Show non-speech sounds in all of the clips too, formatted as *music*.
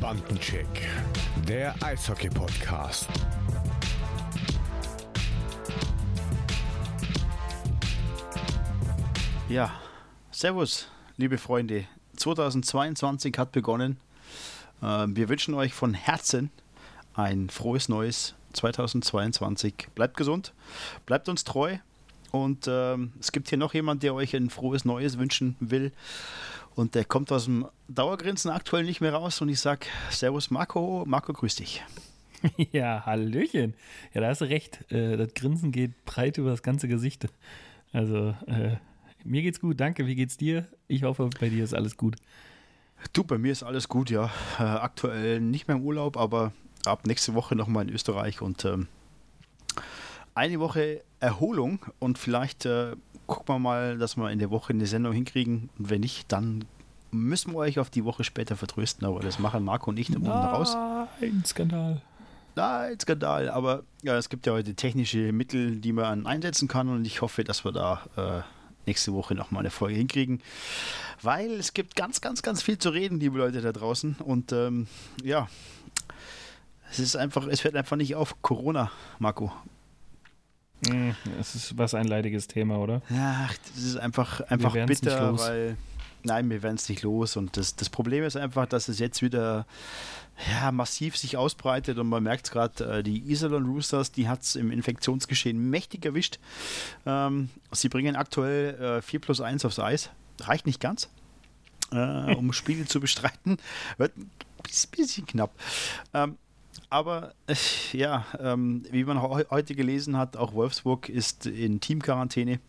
Bandencheck, der Eishockey-Podcast. Ja, Servus, liebe Freunde. 2022 hat begonnen. Ähm, wir wünschen euch von Herzen ein frohes neues 2022. Bleibt gesund, bleibt uns treu. Und ähm, es gibt hier noch jemand, der euch ein frohes Neues wünschen will. Und der kommt aus dem Dauergrinsen aktuell nicht mehr raus. Und ich sage Servus Marco. Marco, grüß dich. *laughs* Ja, Hallöchen. Ja, da hast du recht. Äh, das Grinsen geht breit über das ganze Gesicht. Also, äh, mir geht's gut, danke. Wie geht's dir? Ich hoffe, bei dir ist alles gut. Du, bei mir ist alles gut, ja. Äh, aktuell nicht mehr im Urlaub, aber ab nächste Woche nochmal in Österreich und ähm, eine Woche Erholung und vielleicht äh, gucken wir mal, dass wir in der Woche eine Sendung hinkriegen und wenn nicht, dann müssen wir euch auf die Woche später vertrösten, aber das machen Marco und ich unten raus. Ein Skandal. Nein, Skandal, aber ja, es gibt ja heute technische Mittel, die man einsetzen kann und ich hoffe, dass wir da äh, nächste Woche nochmal eine Folge hinkriegen, weil es gibt ganz, ganz, ganz viel zu reden, liebe Leute da draußen und ähm, ja, es ist einfach, es hört einfach nicht auf. Corona, Marco. Hm, es ist was ein leidiges Thema, oder? Ja, das ist einfach, einfach bitter, weil nein, wir werden es nicht los. Und das, das Problem ist einfach, dass es jetzt wieder ja, massiv sich ausbreitet und man merkt es gerade, äh, die Iserlohn Roosters, die hat es im Infektionsgeschehen mächtig erwischt. Ähm, sie bringen aktuell äh, 4 plus 1 aufs Eis. Reicht nicht ganz, äh, um *laughs* Spiele zu bestreiten. Wird ein bisschen knapp. Ähm, aber äh, ja, ähm, wie man heute gelesen hat, auch Wolfsburg ist in Teamquarantäne.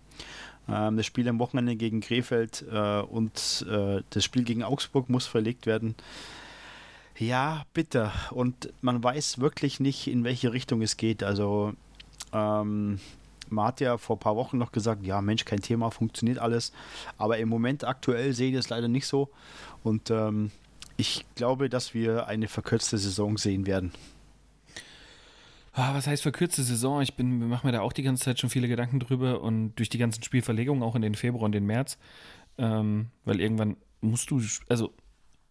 Ähm, das Spiel am Wochenende gegen Krefeld äh, und äh, das Spiel gegen Augsburg muss verlegt werden. Ja, bitte. Und man weiß wirklich nicht, in welche Richtung es geht. Also, ähm, man hat ja vor ein paar Wochen noch gesagt, ja, Mensch, kein Thema, funktioniert alles. Aber im Moment aktuell sehe ich es leider nicht so. Und ähm, ich glaube, dass wir eine verkürzte Saison sehen werden. Ah, was heißt verkürzte Saison? Ich bin, mache mir da auch die ganze Zeit schon viele Gedanken drüber und durch die ganzen Spielverlegungen auch in den Februar und den März, ähm, weil irgendwann musst du, also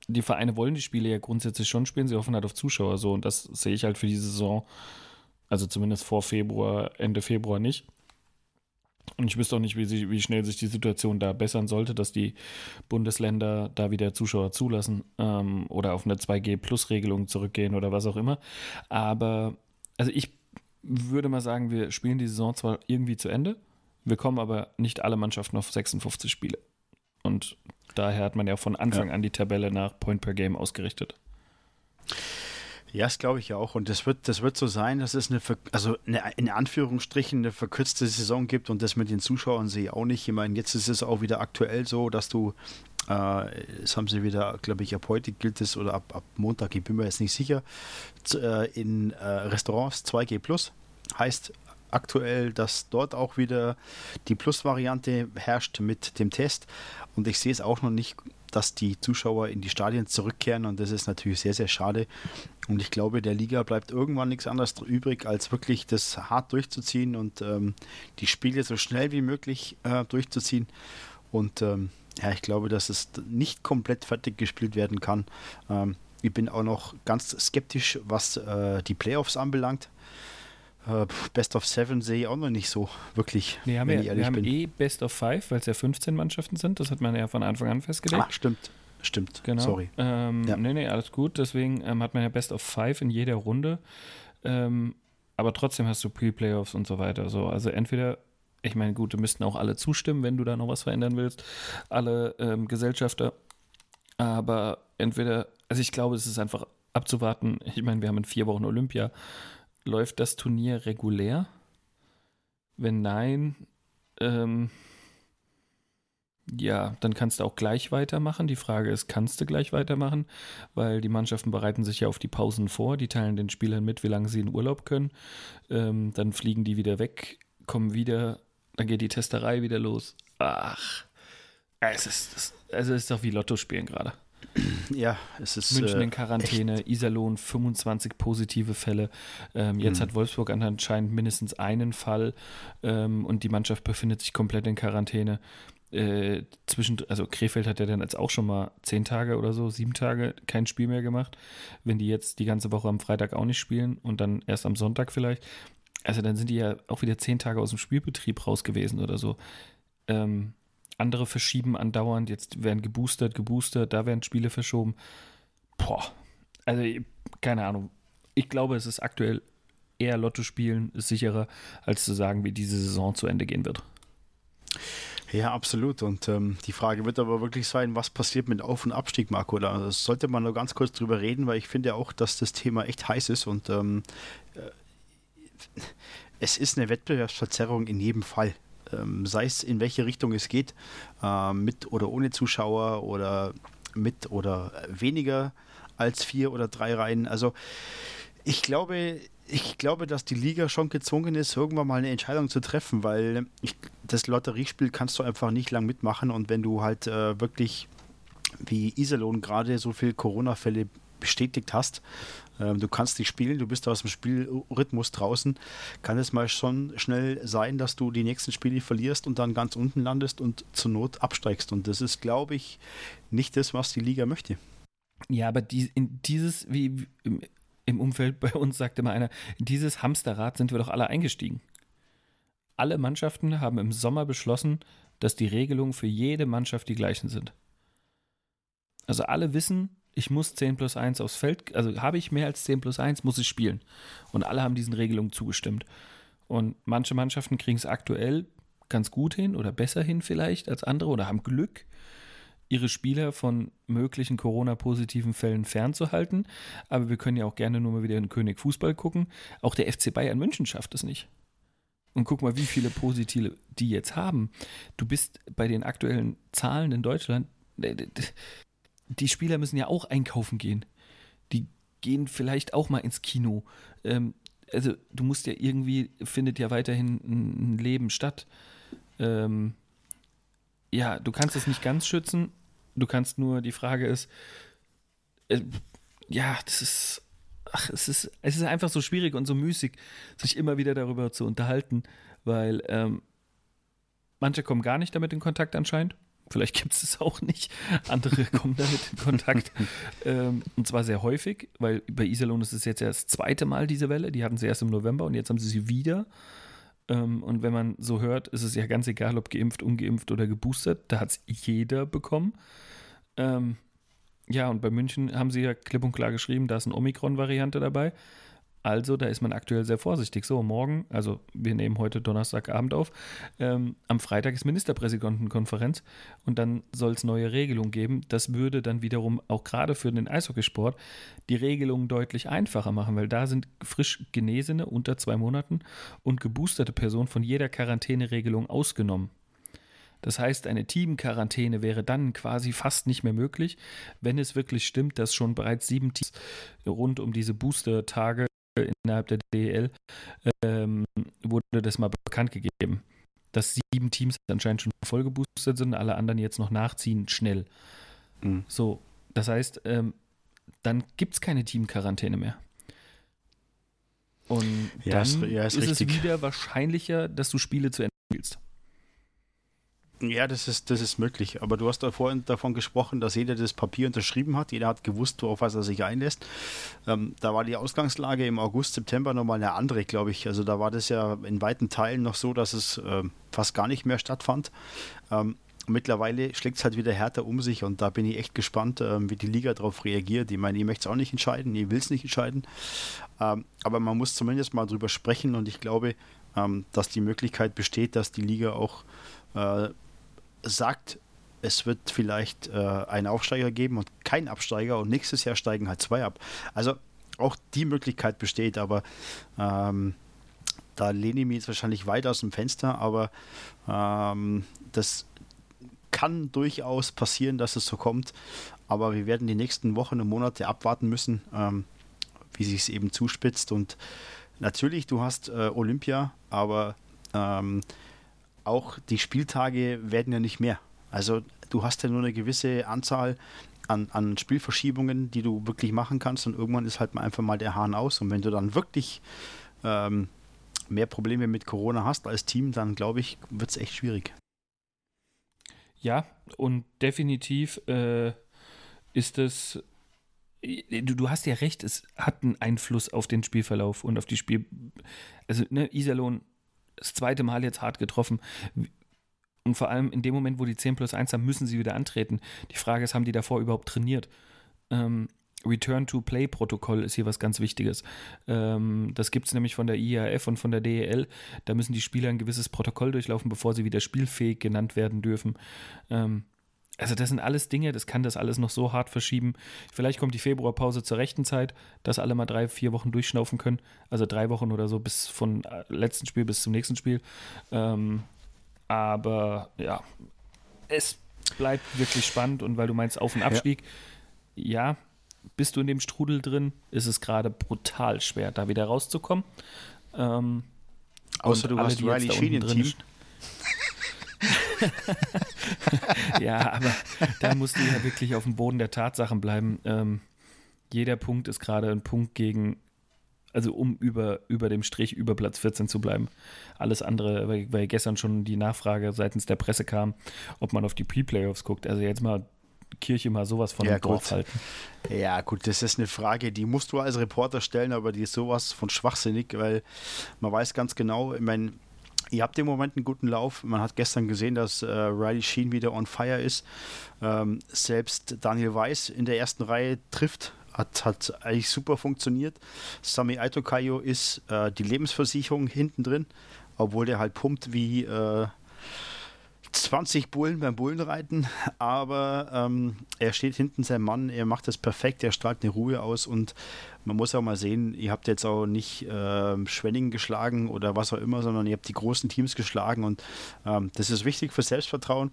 die Vereine wollen die Spiele ja grundsätzlich schon spielen, sie hoffen halt auf Zuschauer so und das sehe ich halt für die Saison, also zumindest vor Februar, Ende Februar nicht. Und ich wüsste auch nicht, wie, sie, wie schnell sich die Situation da bessern sollte, dass die Bundesländer da wieder Zuschauer zulassen ähm, oder auf eine 2G-Plus-Regelung zurückgehen oder was auch immer. Aber, also ich würde mal sagen, wir spielen die Saison zwar irgendwie zu Ende, wir kommen aber nicht alle Mannschaften auf 56 Spiele. Und daher hat man ja von Anfang ja. an die Tabelle nach Point per Game ausgerichtet. Ja, das glaube ich ja auch. Und das wird, das wird so sein, dass es eine, also eine, in Anführungsstrichen eine verkürzte Saison gibt und das mit den Zuschauern sehe ich auch nicht. Ich meine, jetzt ist es auch wieder aktuell so, dass du, das haben sie wieder, glaube ich, ab heute gilt es oder ab, ab Montag, ich bin mir jetzt nicht sicher, äh, in äh, Restaurants 2G Plus heißt aktuell, dass dort auch wieder die Plus-Variante herrscht mit dem Test. Und ich sehe es auch noch nicht dass die Zuschauer in die Stadien zurückkehren und das ist natürlich sehr, sehr schade. Und ich glaube, der Liga bleibt irgendwann nichts anderes übrig, als wirklich das hart durchzuziehen und ähm, die Spiele so schnell wie möglich äh, durchzuziehen. Und ähm, ja, ich glaube, dass es nicht komplett fertig gespielt werden kann. Ähm, ich bin auch noch ganz skeptisch, was äh, die Playoffs anbelangt. Äh, Best of Seven sehe ich auch noch nicht so wirklich. Nee, haben wir, wir haben bin. eh Best of Five, weil es ja 15 Mannschaften sind. Das hat man ja von Anfang an festgelegt. Ach, stimmt. Stimmt. Genau. Sorry. Ähm, ja. Nee, nee, alles gut. Deswegen ähm, hat man ja Best of Five in jeder Runde. Ähm, aber trotzdem hast du Pre-Playoffs und so weiter. So, also entweder, ich meine, gut, du müssten auch alle zustimmen, wenn du da noch was verändern willst. Alle ähm, Gesellschafter. Aber entweder, also ich glaube, es ist einfach abzuwarten. Ich meine, wir haben in vier Wochen Olympia läuft das Turnier regulär? Wenn nein, ähm, ja, dann kannst du auch gleich weitermachen. Die Frage ist, kannst du gleich weitermachen? Weil die Mannschaften bereiten sich ja auf die Pausen vor, die teilen den Spielern mit, wie lange sie in Urlaub können. Ähm, dann fliegen die wieder weg, kommen wieder, dann geht die Testerei wieder los. Ach, es ist, es ist doch wie Lotto spielen gerade. *clears throat* Ja, es ist. München äh, in Quarantäne, echt. Iserlohn 25 positive Fälle. Ähm, jetzt mhm. hat Wolfsburg anscheinend mindestens einen Fall ähm, und die Mannschaft befindet sich komplett in Quarantäne. äh, zwischen, also Krefeld hat ja dann jetzt auch schon mal zehn Tage oder so, sieben Tage kein Spiel mehr gemacht. Wenn die jetzt die ganze Woche am Freitag auch nicht spielen und dann erst am Sonntag vielleicht, also dann sind die ja auch wieder zehn Tage aus dem Spielbetrieb raus gewesen oder so. Ähm, andere verschieben andauernd, jetzt werden geboostert, geboostert, da werden Spiele verschoben. Boah, also keine Ahnung. Ich glaube, es ist aktuell eher Lotto spielen, ist sicherer, als zu sagen, wie diese Saison zu Ende gehen wird. Ja, absolut. Und ähm, die Frage wird aber wirklich sein, was passiert mit Auf- und Abstieg, Marco? Da sollte man nur ganz kurz drüber reden, weil ich finde auch, dass das Thema echt heiß ist und ähm, äh, es ist eine Wettbewerbsverzerrung in jedem Fall. Ähm, sei es in welche Richtung es geht, äh, mit oder ohne Zuschauer oder mit oder weniger als vier oder drei Reihen. Also ich glaube, ich glaube, dass die Liga schon gezwungen ist, irgendwann mal eine Entscheidung zu treffen, weil ich, das Lotteriespiel kannst du einfach nicht lang mitmachen und wenn du halt äh, wirklich wie Iserlohn gerade so viele Corona-Fälle bestätigt hast, du kannst nicht spielen, du bist aus dem Spielrhythmus draußen, kann es mal schon schnell sein, dass du die nächsten Spiele verlierst und dann ganz unten landest und zur Not absteigst. Und das ist, glaube ich, nicht das, was die Liga möchte. Ja, aber die, in dieses, wie, im Umfeld bei uns sagte mal einer, in dieses Hamsterrad sind wir doch alle eingestiegen. Alle Mannschaften haben im Sommer beschlossen, dass die Regelungen für jede Mannschaft die gleichen sind. Also alle wissen, ich muss 10 plus 1 aufs Feld, also habe ich mehr als 10 plus 1, muss ich spielen. Und alle haben diesen Regelungen zugestimmt. Und manche Mannschaften kriegen es aktuell ganz gut hin oder besser hin vielleicht als andere oder haben Glück ihre Spieler von möglichen Corona-positiven Fällen fernzuhalten. Aber wir können ja auch gerne nur mal wieder in König Fußball gucken. Auch der FC Bayern München schafft es nicht. Und guck mal, wie viele positive die jetzt haben. Du bist bei den aktuellen Zahlen in Deutschland, die Spieler müssen ja auch einkaufen gehen. Die gehen vielleicht auch mal ins Kino. Ähm, also du musst ja irgendwie, findet ja weiterhin ein Leben statt. Ähm, ja, du kannst es nicht ganz schützen, Du kannst nur, die Frage ist, äh, ja, das ist, ach, es ist, es ist einfach so schwierig und so müßig, sich immer wieder darüber zu unterhalten, weil ähm, manche kommen gar nicht damit in Kontakt anscheinend. Vielleicht gibt es es auch nicht. Andere *laughs* kommen damit in Kontakt. ähm, und zwar sehr häufig, weil bei Iserlohn ist es jetzt erst das zweite Mal diese Welle. Die hatten sie erst im November und jetzt haben sie sie wieder. Ähm, und wenn man so hört, ist es ja ganz egal, ob geimpft, ungeimpft oder geboostert. Da hat es jeder bekommen. Ähm, ja, und bei München haben sie ja klipp und klar geschrieben, da ist eine Omikron-Variante dabei. Also, da ist man aktuell sehr vorsichtig. So, morgen, also wir nehmen heute Donnerstagabend auf, ähm, am Freitag ist Ministerpräsidentenkonferenz und dann soll es neue Regelungen geben. Das würde dann wiederum auch gerade für den Eishockeysport die Regelungen deutlich einfacher machen, weil da sind frisch Genesene unter zwei Monaten und geboosterte Personen von jeder Quarantäneregelung ausgenommen. Das heißt, eine Teamquarantäne wäre dann quasi fast nicht mehr möglich, wenn es wirklich stimmt, dass schon bereits sieben Teams rund um diese Booster-Tage innerhalb der DEL ähm, wurde das mal bekannt gegeben, dass sieben Teams anscheinend schon voll geboostert sind, alle anderen jetzt noch nachziehen, schnell. Mhm. So, das heißt, ähm, dann gibt es keine Teamquarantäne mehr. Und ja, dann ist, ja, ist, ist es wieder wahrscheinlicher, dass du Spiele zu Ende spielst. Ja, das ist, das ist möglich. Aber du hast da vorhin davon gesprochen, dass jeder das Papier unterschrieben hat. Jeder hat gewusst, worauf er sich einlässt. Ähm, da war die Ausgangslage im August, September nochmal eine andere, glaube ich. Also da war das ja in weiten Teilen noch so, dass es äh, fast gar nicht mehr stattfand. Ähm, mittlerweile schlägt es halt wieder härter um sich und da bin ich echt gespannt, äh, wie die Liga darauf reagiert. Ich meine, ich möchte es auch nicht entscheiden, ich will es nicht entscheiden. Ähm, aber man muss zumindest mal drüber sprechen und ich glaube, ähm, dass die Möglichkeit besteht, dass die Liga auch äh, sagt, es wird vielleicht äh, einen Aufsteiger geben und keinen Absteiger und nächstes Jahr steigen halt zwei ab. Also auch die Möglichkeit besteht, aber ähm, da lehne ich mich jetzt wahrscheinlich weit aus dem Fenster, aber ähm, das kann durchaus passieren, dass es so kommt. Aber wir werden die nächsten Wochen und Monate abwarten müssen, ähm, wie sich es eben zuspitzt. Und natürlich, du hast äh, Olympia, aber ähm, auch die Spieltage werden ja nicht mehr. Also du hast ja nur eine gewisse Anzahl an, an Spielverschiebungen, die du wirklich machen kannst und irgendwann ist halt einfach mal der Hahn aus. Und wenn du dann wirklich ähm, mehr Probleme mit Corona hast als Team, dann glaube ich, wird es echt schwierig. Ja, und definitiv äh, ist es. Du, du, hast ja recht, es hat einen Einfluss auf den Spielverlauf und auf die Spiel. Also, ne, Iserlohn das zweite Mal jetzt hart getroffen. Und vor allem in dem Moment, wo die 10 plus 1 haben, müssen sie wieder antreten. Die Frage ist, haben die davor überhaupt trainiert? Ähm, Return-to-Play-Protokoll ist hier was ganz Wichtiges. Ähm, das gibt es nämlich von der IAF und von der DEL. Da müssen die Spieler ein gewisses Protokoll durchlaufen, bevor sie wieder spielfähig genannt werden dürfen. Ähm, also das sind alles Dinge, das kann das alles noch so hart verschieben. Vielleicht kommt die Februarpause zur rechten Zeit, dass alle mal drei, vier Wochen durchschnaufen können. Also drei Wochen oder so bis von äh, letzten Spiel bis zum nächsten Spiel. Ähm, aber ja, es bleibt wirklich spannend und weil du meinst Auf- und Abstieg, ja. ja, bist du in dem Strudel drin, ist es gerade brutal schwer, da wieder rauszukommen. Ähm, Außer du alle, hast Riley Sheen im Team. *laughs* ja, aber da musst du ja wirklich auf dem Boden der Tatsachen bleiben. Ähm, jeder Punkt ist gerade ein Punkt gegen, also um über, über dem Strich über Platz 14 zu bleiben. Alles andere, weil, weil gestern schon die Nachfrage seitens der Presse kam, ob man auf die Pre-Playoffs guckt. Also jetzt mal Kirche mal sowas von ja, Dorf halten. Ja, gut, das ist eine Frage, die musst du als Reporter stellen, aber die ist sowas von schwachsinnig, weil man weiß ganz genau, ich meine, ihr habt im Moment einen guten Lauf. Man hat gestern gesehen, dass äh, Riley Sheen wieder on fire ist. Ähm, selbst Daniel Weiss in der ersten Reihe trifft. Hat, hat eigentlich super funktioniert. Sami Aitokayo ist äh, die Lebensversicherung hinten drin, obwohl der halt pumpt wie äh, 20 Bullen beim Bullenreiten, aber ähm, er steht hinten sein Mann, er macht das perfekt, er strahlt eine Ruhe aus und man muss auch mal sehen, ihr habt jetzt auch nicht äh, Schwenningen geschlagen oder was auch immer, sondern ihr habt die großen Teams geschlagen und ähm, das ist wichtig für Selbstvertrauen.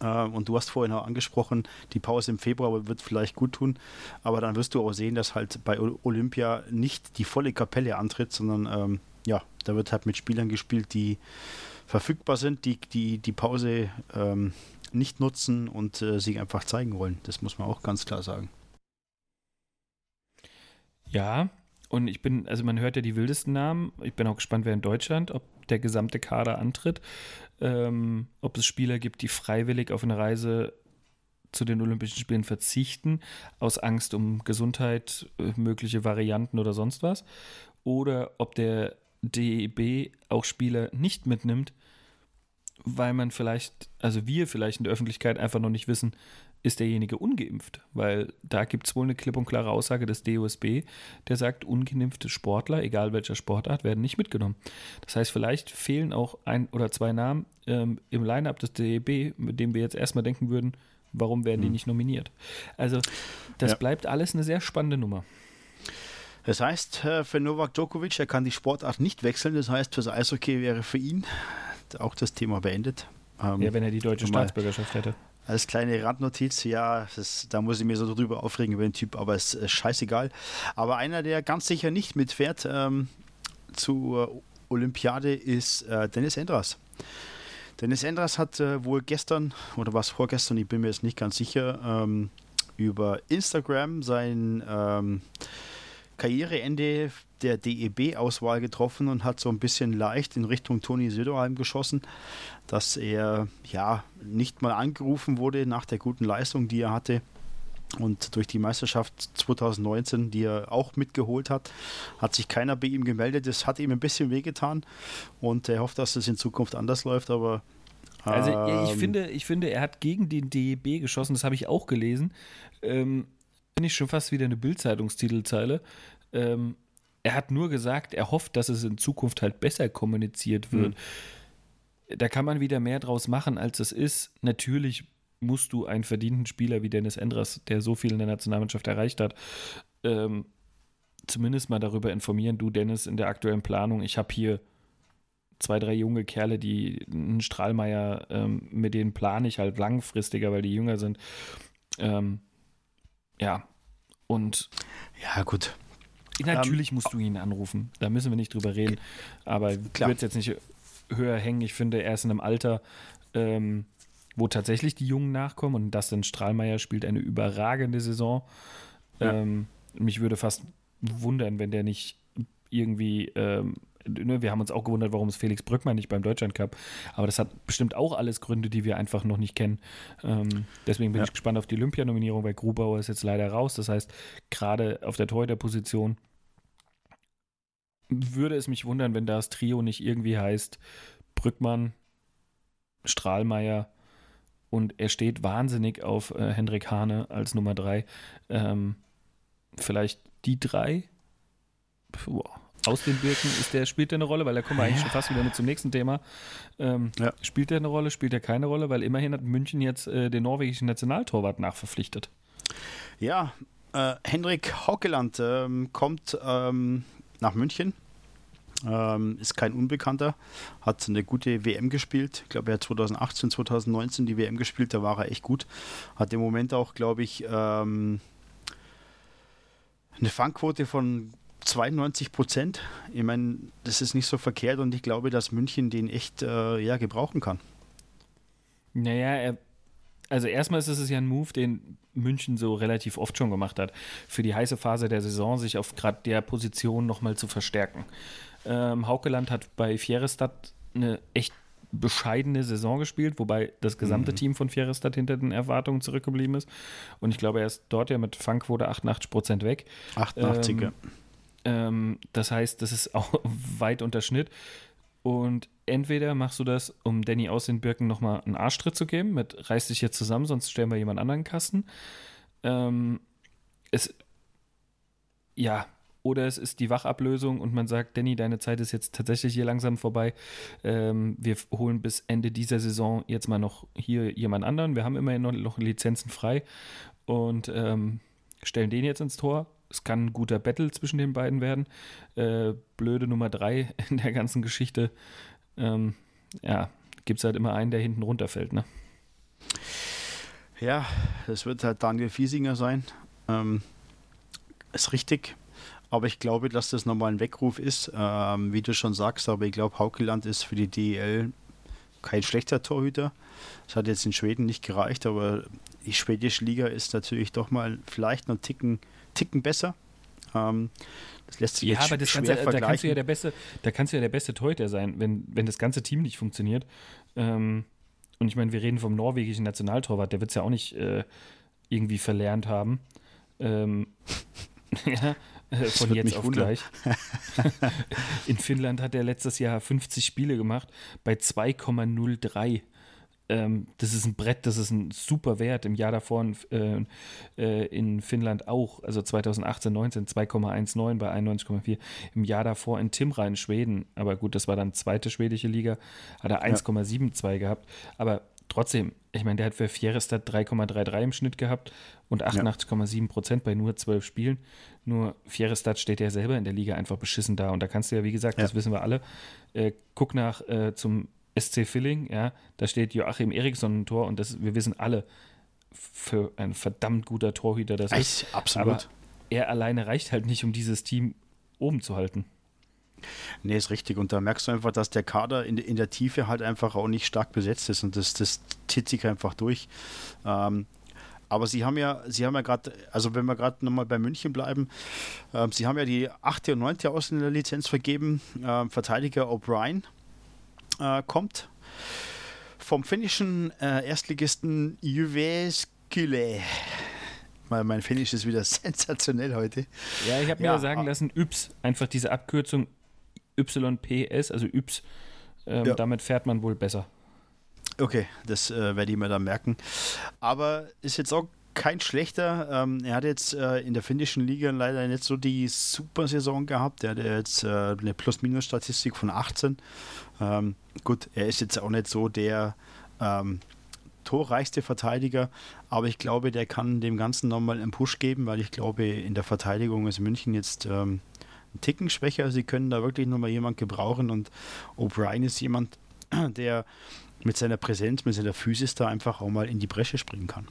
Äh, und du hast vorhin auch angesprochen, die Pause im Februar wird vielleicht gut tun, aber dann wirst du auch sehen, dass halt bei Olympia nicht die volle Kapelle antritt, sondern ähm, ja, da wird halt mit Spielern gespielt, die verfügbar sind, die die, die Pause ähm, nicht nutzen und äh, sich einfach zeigen wollen. Das muss man auch ganz klar sagen. Ja, und ich bin, also man hört ja die wildesten Namen. Ich bin auch gespannt, wer in Deutschland, ob der gesamte Kader antritt, ähm, ob es Spieler gibt, die freiwillig auf eine Reise zu den Olympischen Spielen verzichten, aus Angst um Gesundheit, äh, mögliche Varianten oder sonst was. Oder ob der DEB auch Spieler nicht mitnimmt, weil man vielleicht, also wir vielleicht in der Öffentlichkeit einfach noch nicht wissen, ist derjenige ungeimpft? Weil da gibt es wohl eine klipp und klare Aussage des DOSB, der sagt, ungeimpfte Sportler, egal welcher Sportart, werden nicht mitgenommen. Das heißt, vielleicht fehlen auch ein oder zwei Namen ähm, im Line-Up des DEB, mit dem wir jetzt erstmal denken würden, warum werden die hm. nicht nominiert? Also, das ja. bleibt alles eine sehr spannende Nummer. Das heißt, äh, für Novak Djokovic, er kann die Sportart nicht wechseln. Das heißt, fürs Eishockey wäre für ihn auch das Thema beendet. Ähm, ja, wenn er die deutsche Staatsbürgerschaft hätte. Als kleine Randnotiz, ja, das, da muss ich mir so drüber aufregen über den Typ, aber es ist scheißegal. Aber einer, der ganz sicher nicht mitfährt ähm, zur Olympiade, ist äh, Dennis Endras. Dennis Endras hat äh, wohl gestern oder was vorgestern, ich bin mir jetzt nicht ganz sicher, ähm, über Instagram sein ähm, Karriereende der DEB-Auswahl getroffen und hat so ein bisschen leicht in Richtung Toni Söderheim geschossen, dass er ja nicht mal angerufen wurde nach der guten Leistung, die er hatte. Und durch die Meisterschaft 2019, die er auch mitgeholt hat, hat sich keiner bei ihm gemeldet. Das hat ihm ein bisschen wehgetan und er hofft, dass es in Zukunft anders läuft. Aber also ich ähm, finde, ich finde, er hat gegen den DEB geschossen. Das habe ich auch gelesen. Ähm, finde ich schon fast wieder eine Bildzeitungstitelzeile. Ähm, er hat nur gesagt, er hofft, dass es in Zukunft halt besser kommuniziert wird. Mhm. Da kann man wieder mehr draus machen, als es ist. Natürlich musst du einen verdienten Spieler wie Dennis Endras, der so viel in der Nationalmannschaft erreicht hat, ähm, zumindest mal darüber informieren, du Dennis, in der aktuellen Planung, ich habe hier zwei, drei junge Kerle, die einen Strahlmeier, ähm, mit denen plane ich halt langfristiger, weil die jünger sind. Ähm, ja, und. Ja, gut. Natürlich ähm, musst du ihn anrufen. Da müssen wir nicht drüber reden. Aber ich würde es jetzt nicht höher hängen. Ich finde, er ist in einem Alter, ähm, wo tatsächlich die Jungen nachkommen. Und Dustin Strahlmeier spielt eine überragende Saison. Ja. Ähm, mich würde fast wundern, wenn der nicht irgendwie ähm, ne, wir haben uns auch gewundert, warum es Felix Brückmann nicht beim Deutschland Cup, aber das hat bestimmt auch alles Gründe, die wir einfach noch nicht kennen. Ähm, deswegen bin ja. ich gespannt auf die Olympianominierung, weil Grubauer ist jetzt leider raus. Das heißt, gerade auf der Torhüter-Position würde es mich wundern, wenn das Trio nicht irgendwie heißt Brückmann, Strahlmeier und er steht wahnsinnig auf äh, Hendrik Hane als Nummer drei. Ähm, vielleicht die drei? Puh. Aus den Birken ist der, spielt der eine Rolle, weil da kommen wir eigentlich ja. schon fast wieder mit zum nächsten Thema. Ähm, ja. Spielt der eine Rolle, spielt er keine Rolle, weil immerhin hat München jetzt äh, den norwegischen Nationaltorwart nachverpflichtet. Ja, äh, Henrik Haukeland ähm, kommt ähm, nach München ähm, ist kein Unbekannter, hat eine gute WM gespielt. Ich glaube, er hat 2018, 2019 die WM gespielt, da war er echt gut. Hat im Moment auch, glaube ich, ähm, eine Fangquote von 92 Prozent. Ich meine, das ist nicht so verkehrt und ich glaube, dass München den echt äh, ja, gebrauchen kann. Naja, er, also erstmal ist es ja ein Move, den München so relativ oft schon gemacht hat, für die heiße Phase der Saison sich auf gerade der Position nochmal zu verstärken. Ähm, Haukeland hat bei Fierestadt eine echt bescheidene Saison gespielt, wobei das gesamte mhm. Team von Fierestadt hinter den Erwartungen zurückgeblieben ist. Und ich glaube, er ist dort ja mit Fangquote 88 Prozent weg. 88, ähm, ähm, das heißt, das ist *laughs* auch weit unter Schnitt. Und entweder machst du das, um Danny aus den Birken nochmal einen Arschtritt zu geben, mit reiß dich jetzt zusammen, sonst stellen wir jemand anderen Kasten. Ähm, es, ja, oder es ist die Wachablösung und man sagt, Danny, deine Zeit ist jetzt tatsächlich hier langsam vorbei. Ähm, wir holen bis Ende dieser Saison jetzt mal noch hier jemand anderen. Wir haben immerhin noch, Lizenzen frei und ähm, stellen den jetzt ins Tor. Es kann ein guter Battle zwischen den beiden werden. Äh, blöde Nummer drei *laughs* in der ganzen Geschichte. Ähm, ja, gibt es halt immer einen, der hinten runterfällt, ne? Ja, das wird halt Daniel Fiesinger sein. Ähm, ist richtig. Aber ich glaube, dass das nochmal ein Weckruf ist, ähm, wie du schon sagst. Aber ich glaube, Haukeland ist für die DEL kein schlechter Torhüter. Das hat jetzt in Schweden nicht gereicht, aber die schwedische Liga ist natürlich doch mal vielleicht noch einen Ticken, Ticken besser. Ähm, das lässt sich ja, jetzt aber das schwer ganze, da kannst du ja der beste, da kannst du ja der beste Torhüter sein, wenn, wenn das ganze Team nicht funktioniert. Ähm, und ich meine, wir reden vom norwegischen Nationaltorwart, der wird es ja auch nicht äh, irgendwie verlernt haben. Ähm, *laughs* ja, von jetzt auf wundern. gleich. In Finnland hat er letztes Jahr 50 Spiele gemacht bei 2,03. Ähm, das ist ein Brett, das ist ein super Wert. Im Jahr davor in, äh, äh in Finnland auch, also 2018, 19 2,19 bei 91,4. Im Jahr davor in Timra in Schweden, aber gut, das war dann zweite schwedische Liga, hat er 1,72 ja. gehabt. Aber trotzdem, ich meine, der hat für Fierestad 3,33 im Schnitt gehabt und 88,7 Prozent bei nur zwölf Spielen. Nur Fierestad steht ja selber in der Liga einfach beschissen da. Und da kannst du ja, wie gesagt, ja. das wissen wir alle, äh, guck nach äh, zum SC Filling, ja, da steht Joachim Eriksson im Tor und das, wir wissen alle, für ein verdammt guter Torhüter das ist. Absolut. Aber er alleine reicht halt nicht, um dieses Team oben zu halten. Nee, ist richtig. Und da merkst du einfach, dass der Kader in, in der Tiefe halt einfach auch nicht stark besetzt ist und das, das zieht sich einfach durch. Ähm, aber sie haben ja, sie haben ja gerade, also wenn wir gerade nochmal bei München bleiben, äh, sie haben ja die achte und neunte Ausländerlizenz vergeben. Äh, Verteidiger O'Brien äh, kommt vom finnischen äh, Erstligisten Jyväskylä. Mein Finnisch ist wieder *laughs* sensationell heute. Ja, ich habe mir ja, sagen lassen, Yps, einfach diese Abkürzung YPS, also Yps, ähm, ja. damit fährt man wohl besser. Okay, das äh, werde ich mir dann merken. Aber ist jetzt auch kein schlechter. Ähm, er hat jetzt äh, in der finnischen Liga leider nicht so die super Saison gehabt. Er hat jetzt äh, eine Plus-Minus-Statistik von 18. Ähm, gut, er ist jetzt auch nicht so der ähm, torreichste Verteidiger, aber ich glaube, der kann dem Ganzen nochmal einen Push geben, weil ich glaube, in der Verteidigung ist München jetzt ähm, ein Ticken schwächer. Sie können da wirklich nochmal jemand gebrauchen und O'Brien ist jemand, *clears throat* der mit seiner Präsenz, mit seiner Physis da einfach auch mal in die Bresche springen kann.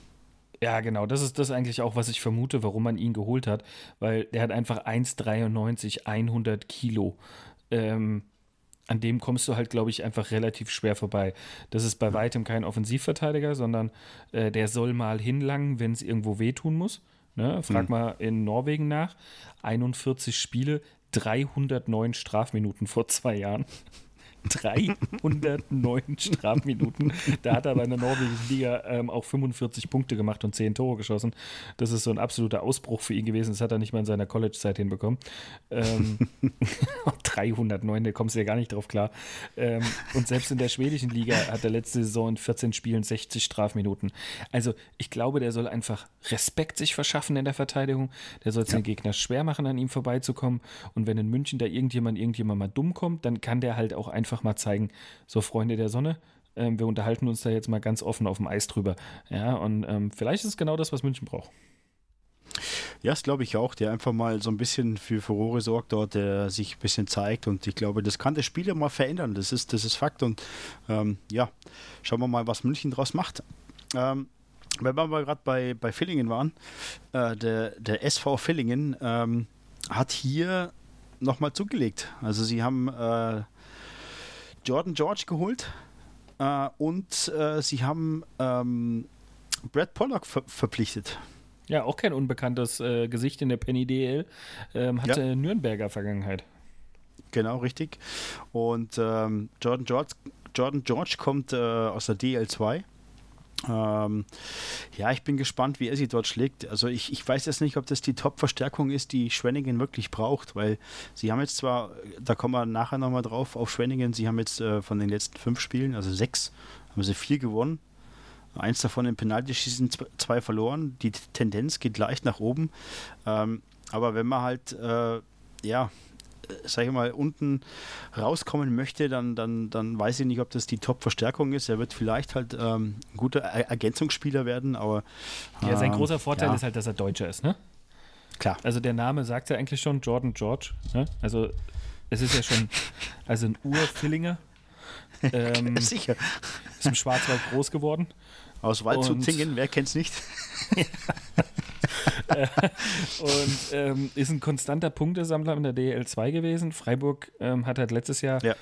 Ja, genau. Das ist das eigentlich auch, was ich vermute, warum man ihn geholt hat, weil der hat einfach 1,93, 100 Kilo. Ähm, an dem kommst du halt, glaube ich, einfach relativ schwer vorbei. Das ist bei weitem kein Offensivverteidiger, sondern äh, der soll mal hinlangen, wenn es irgendwo wehtun muss. Ne? Frag mhm. mal in Norwegen nach. 41 Spiele, 309 Strafminuten vor zwei Jahren. 309 *laughs* Strafminuten. Da hat er bei der norwegischen Liga ähm, auch 45 Punkte gemacht und 10 Tore geschossen. Das ist so ein absoluter Ausbruch für ihn gewesen. Das hat er nicht mal in seiner College-Zeit hinbekommen. Ähm, *laughs* 309, da kommst du ja gar nicht drauf klar. Ähm, und selbst in der schwedischen Liga hat er letzte Saison in 14 Spielen 60 Strafminuten. Also ich glaube, der soll einfach Respekt sich verschaffen in der Verteidigung. Der soll es ja. den Gegner schwer machen, an ihm vorbeizukommen. Und wenn in München da irgendjemand, irgendjemand mal dumm kommt, dann kann der halt auch einfach einfach mal zeigen, so Freunde der Sonne, ähm, wir unterhalten uns da jetzt mal ganz offen auf dem Eis drüber. Ja, und ähm, vielleicht ist es genau das, was München braucht. Ja, das glaube ich auch, der einfach mal so ein bisschen für Furore sorgt dort, der sich ein bisschen zeigt und ich glaube, das kann das Spiel ja mal verändern, das ist, das ist Fakt und ähm, ja, schauen wir mal, was München daraus macht. Ähm, wenn wir mal gerade bei, bei Villingen waren, äh, der, der SV Villingen ähm, hat hier nochmal zugelegt. Also sie haben äh, Jordan George geholt äh, und äh, sie haben ähm, Brad Pollock ver verpflichtet. Ja, auch kein unbekanntes äh, Gesicht in der Penny DL. Ähm, hatte ja. Nürnberger Vergangenheit. Genau, richtig. Und ähm, Jordan, George, Jordan George kommt äh, aus der DL2 ähm, ja, ich bin gespannt, wie er sie dort schlägt. Also ich, ich weiß jetzt nicht, ob das die Top-Verstärkung ist, die Schwenningen wirklich braucht, weil sie haben jetzt zwar, da kommen wir nachher nochmal drauf, auf Schwenningen, sie haben jetzt äh, von den letzten fünf Spielen, also sechs, haben sie vier gewonnen. Eins davon im Penaltyschießen, zwei verloren. Die Tendenz geht leicht nach oben. Ähm, aber wenn man halt, äh, ja, sage ich mal, unten rauskommen möchte, dann, dann, dann weiß ich nicht, ob das die Top-Verstärkung ist. Er wird vielleicht halt ähm, ein guter Ergänzungsspieler werden, aber. ja, sein ähm, großer Vorteil ja. ist halt, dass er Deutscher ist, ne? Klar. Also der Name sagt ja eigentlich schon, Jordan George. Ne? Also es ist ja schon, also ein Ur-Fillinger. *laughs* Ähm, Sicher. Ist im Schwarzwald groß geworden. Aus Waldshut-Tingen, wer kennt's nicht? *laughs* *laughs* und ähm, ist ein konstanter Punktesammler in der DL2 gewesen. Freiburg ähm, hat halt letztes Jahr, ja.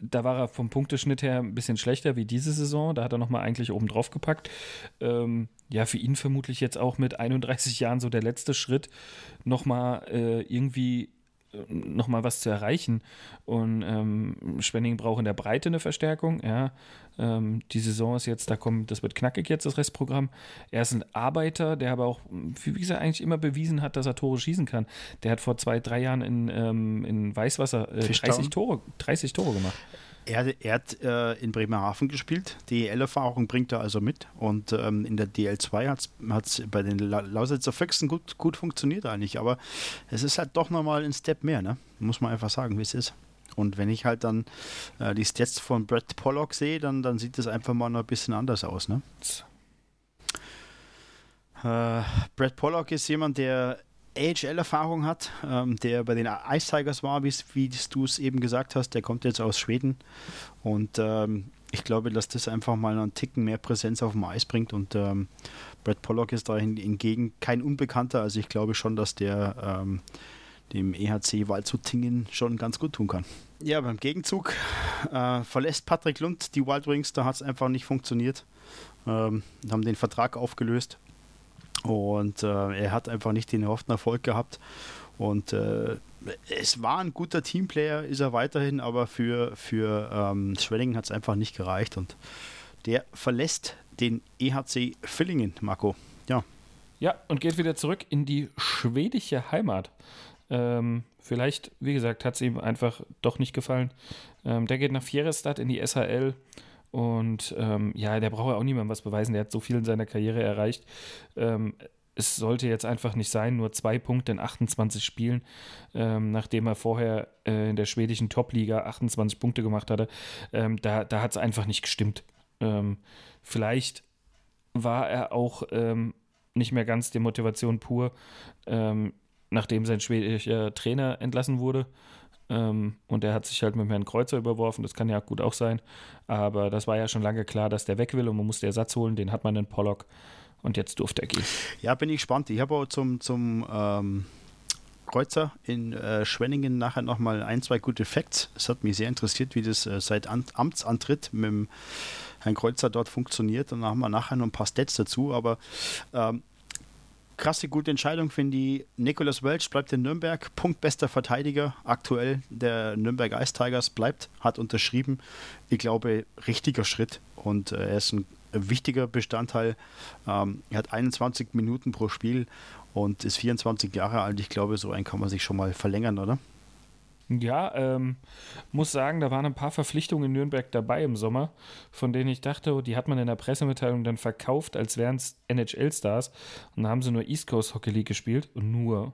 da war er vom Punkteschnitt her ein bisschen schlechter wie diese Saison. Da hat er nochmal eigentlich oben drauf gepackt. Ähm, ja, für ihn vermutlich jetzt auch mit 31 Jahren so der letzte Schritt, nochmal äh, irgendwie nochmal was zu erreichen. Und ähm, Schwenning braucht in der Breite eine Verstärkung. Ja. Ähm, die Saison ist jetzt, da kommt, das wird knackig jetzt, das Restprogramm. Er ist ein Arbeiter, der aber auch, wie gesagt, eigentlich immer bewiesen hat, dass er Tore schießen kann. Der hat vor zwei, drei Jahren in, ähm, in Weißwasser äh, 30, Tore, 30 Tore gemacht. Er, er hat äh, in Bremerhaven gespielt. DEL-Erfahrung bringt er also mit. Und ähm, in der DL2 hat es bei den La Lausitzer Füchsen gut, gut funktioniert eigentlich. Aber es ist halt doch nochmal ein Step mehr, ne? Muss man einfach sagen, wie es ist. Und wenn ich halt dann äh, die Stats von Brett Pollock sehe, dann, dann sieht das einfach mal noch ein bisschen anders aus, ne? Äh, Brad Pollock ist jemand, der AHL-Erfahrung hat, ähm, der bei den Ice Tigers war, wie du es eben gesagt hast. Der kommt jetzt aus Schweden und ähm, ich glaube, dass das einfach mal einen Ticken mehr Präsenz auf dem Eis bringt und ähm, Brad Pollock ist da hingegen kein Unbekannter. Also ich glaube schon, dass der ähm, dem EHC Waldshut-Tingen schon ganz gut tun kann. Ja, beim Gegenzug äh, verlässt Patrick Lund die Wild Wings, da hat es einfach nicht funktioniert. Ähm, haben den Vertrag aufgelöst. Und äh, er hat einfach nicht den erhofften Erfolg gehabt. Und äh, es war ein guter Teamplayer, ist er weiterhin, aber für, für ähm, Schwenningen hat es einfach nicht gereicht. Und der verlässt den EHC Villingen, Marco. Ja. Ja, und geht wieder zurück in die schwedische Heimat. Ähm, vielleicht, wie gesagt, hat es ihm einfach doch nicht gefallen. Ähm, der geht nach Fjerestad in die SHL und ähm, ja, der braucht ja auch niemandem was beweisen. Der hat so viel in seiner Karriere erreicht. Ähm, es sollte jetzt einfach nicht sein, nur zwei Punkte in 28 Spielen, ähm, nachdem er vorher äh, in der schwedischen Top-Liga 28 Punkte gemacht hatte. Ähm, da da hat es einfach nicht gestimmt. Ähm, vielleicht war er auch ähm, nicht mehr ganz die Motivation pur, nachdem sein schwedischer Trainer entlassen wurde. Ähm, und er hat sich halt mit Herrn Kreuzer überworfen, das kann ja gut auch sein. Aber das war ja schon lange klar, dass der weg will und man musste Ersatz holen. Den hat man in Pollock und jetzt durfte er gehen. Ja, bin ich gespannt. Ich habe auch zum, zum ähm, Kreuzer in äh, Schwenningen nachher nochmal ein, zwei gute Facts. Es hat mich sehr interessiert, wie das äh, seit Am Amtsantritt mit dem Herrn Kreuzer dort funktioniert. Und dann haben wir nachher noch ein paar Stats dazu. Aber ähm, krasse gute Entscheidung finde ich. Nicolas Welch bleibt in Nürnberg, punktbester Verteidiger aktuell der Nürnberg Ice Tigers bleibt, hat unterschrieben. Ich glaube, richtiger Schritt und äh, er ist ein wichtiger Bestandteil. Ähm, er hat 21 Minuten pro Spiel und ist 24 Jahre alt. Ich glaube, so einen kann man sich schon mal verlängern, oder? Ja, ähm, muss sagen, da waren ein paar Verpflichtungen in Nürnberg dabei im Sommer, von denen ich dachte, oh, die hat man in der Pressemitteilung dann verkauft, als wären es NHL-Stars. Und da haben sie nur East Coast Hockey League gespielt. Nur,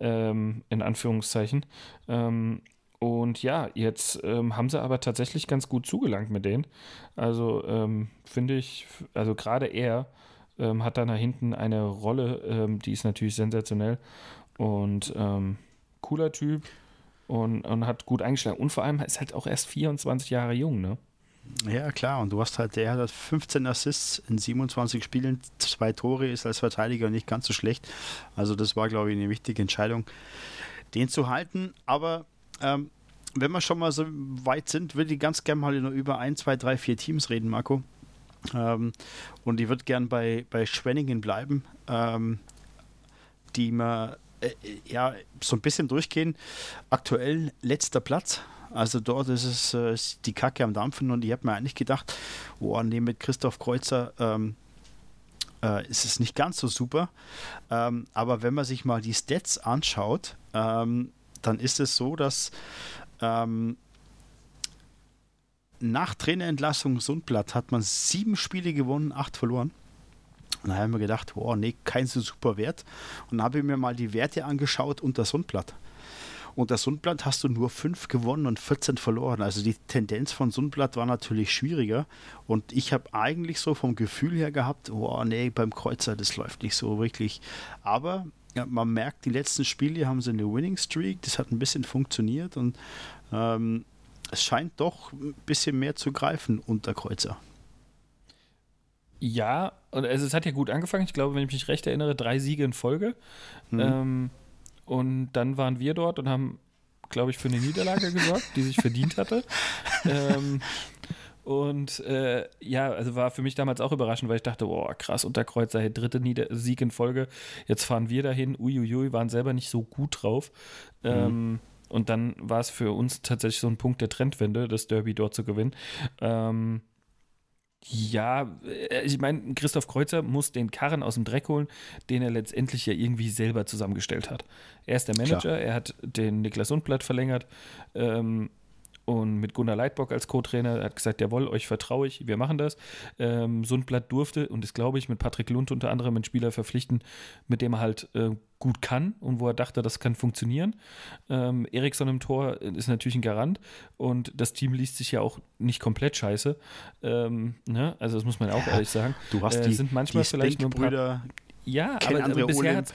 ähm, in Anführungszeichen. Ähm, und ja, jetzt ähm, haben sie aber tatsächlich ganz gut zugelangt mit denen. Also ähm, finde ich, also gerade er ähm, hat da nach hinten eine Rolle, die ist natürlich sensationell. Und cooler Typ und, und hat gut eingeschlagen. Und vor allem ist halt auch erst 24 Jahre jung, ne? Ja, klar. Und du hast halt, der hat 15 Assists in 27 Spielen, zwei Tore, ist als Verteidiger nicht ganz so schlecht. Also, das war, glaube ich, eine wichtige Entscheidung, den zu halten. Aber ähm, wenn wir schon mal so weit sind, würde ich ganz gerne mal über ein, zwei, drei, vier Teams reden, Marco. Ähm, und ich würde gern bei, bei Schwenningen bleiben, ähm, die man äh, ja, so ein bisschen durchgehen. Aktuell letzter Platz. Also dort ist es äh, die Kacke am Dampfen und ich habe mir eigentlich gedacht, oh, nee, mit Christoph Kreuzer ähm, äh, ist es nicht ganz so super. Ähm, aber wenn man sich mal die Stats anschaut, ähm, dann ist es so, dass ähm, nach Trainerentlassung Sundblatt hat man sieben Spiele gewonnen, acht verloren. Und da habe ich mir gedacht, oh nee, kein so super Wert. Und dann habe ich mir mal die Werte angeschaut unter Sundblatt. Unter Sundblatt hast du nur 5 gewonnen und 14 verloren. Also die Tendenz von Sundblatt war natürlich schwieriger. Und ich habe eigentlich so vom Gefühl her gehabt, oh nee, beim Kreuzer, das läuft nicht so wirklich. Aber ja, man merkt, die letzten Spiele haben sie eine Winning Streak. Das hat ein bisschen funktioniert und ähm, es scheint doch ein bisschen mehr zu greifen unter Kreuzer. Ja, und also es hat ja gut angefangen. Ich glaube, wenn ich mich recht erinnere, drei Siege in Folge. Mhm. Ähm, und dann waren wir dort und haben, glaube ich, für eine Niederlage gesorgt, die sich verdient hatte. *laughs* ähm, und äh, ja, also war für mich damals auch überraschend, weil ich dachte, boah, krass, Unterkreuzer, hey, dritte Nieder Sieg in Folge. Jetzt fahren wir dahin. Uiuiui, waren selber nicht so gut drauf. Mhm. Ähm, und dann war es für uns tatsächlich so ein Punkt der Trendwende, das Derby dort zu gewinnen. Ähm, ja, äh, ich meine, Christoph Kreuzer muss den Karren aus dem Dreck holen, den er letztendlich ja irgendwie selber zusammengestellt hat. Er ist der Manager, Klar. er hat den Niklas Sundblatt verlängert ähm, und mit Gunnar Leitbock als Co-Trainer hat gesagt, jawohl, euch vertraue ich, wir machen das. Ähm, Sundblatt durfte und ist, glaube ich, mit Patrick Lund unter anderem einen Spieler verpflichten, mit dem er halt äh, gut kann und wo er dachte, das kann funktionieren. Ähm, Eriksson im Tor ist natürlich ein Garant und das Team liest sich ja auch nicht komplett scheiße. Ähm, ne? Also das muss man auch ja, ehrlich sagen. Du hast äh, die, sind manchmal die vielleicht nur ein paar, ja, aber, aber bisher hat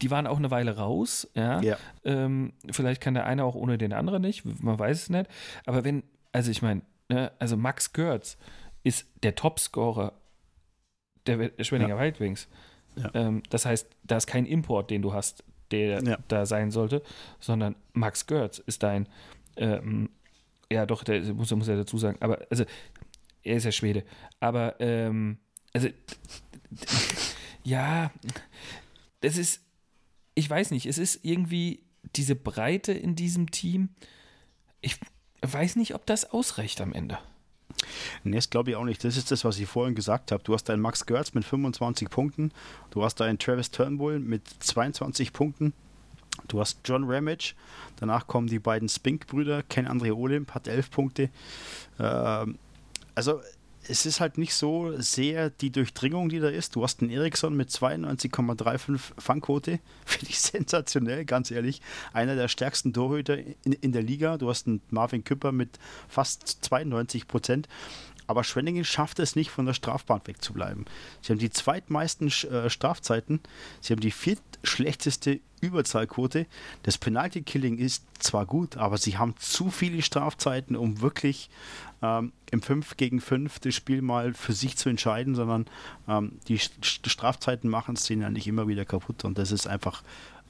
die waren auch eine Weile raus. Ja. ja. Ähm, vielleicht kann der eine auch ohne den anderen nicht, man weiß es nicht. Aber wenn, also ich meine, ne, also Max Görz ist der Topscorer der Schwenninger ja. Wildwings. Ja. Ähm, das heißt, da ist kein Import, den du hast, der ja. da sein sollte, sondern Max Görz ist dein, ähm, ja doch, der muss, muss er dazu sagen, aber also er ist ja Schwede, aber ähm, also *laughs* ja, das ist, ich weiß nicht, es ist irgendwie diese Breite in diesem Team. Ich weiß nicht, ob das ausreicht am Ende. Nee, das glaube ich auch nicht. Das ist das, was ich vorhin gesagt habe. Du hast einen Max Gertz mit 25 Punkten, du hast einen Travis Turnbull mit 22 Punkten, du hast John Ramage, danach kommen die beiden Spink-Brüder, Ken Andre Olymp hat 11 Punkte. Ähm, also es ist halt nicht so sehr die Durchdringung, die da ist. Du hast einen Ericsson mit 92,35 Fangquote. *laughs* Finde ich sensationell, ganz ehrlich. Einer der stärksten Torhüter in, in der Liga. Du hast einen Marvin Küpper mit fast 92 Prozent. Aber Schwenningen schafft es nicht, von der Strafbahn wegzubleiben. Sie haben die zweitmeisten äh, Strafzeiten. Sie haben die viertschlechteste Überzahlquote. Das Penalty-Killing ist zwar gut, aber sie haben zu viele Strafzeiten, um wirklich ähm, im 5 gegen 5 das Spiel mal für sich zu entscheiden, sondern ähm, die Strafzeiten machen es denen ja nicht immer wieder kaputt und das ist einfach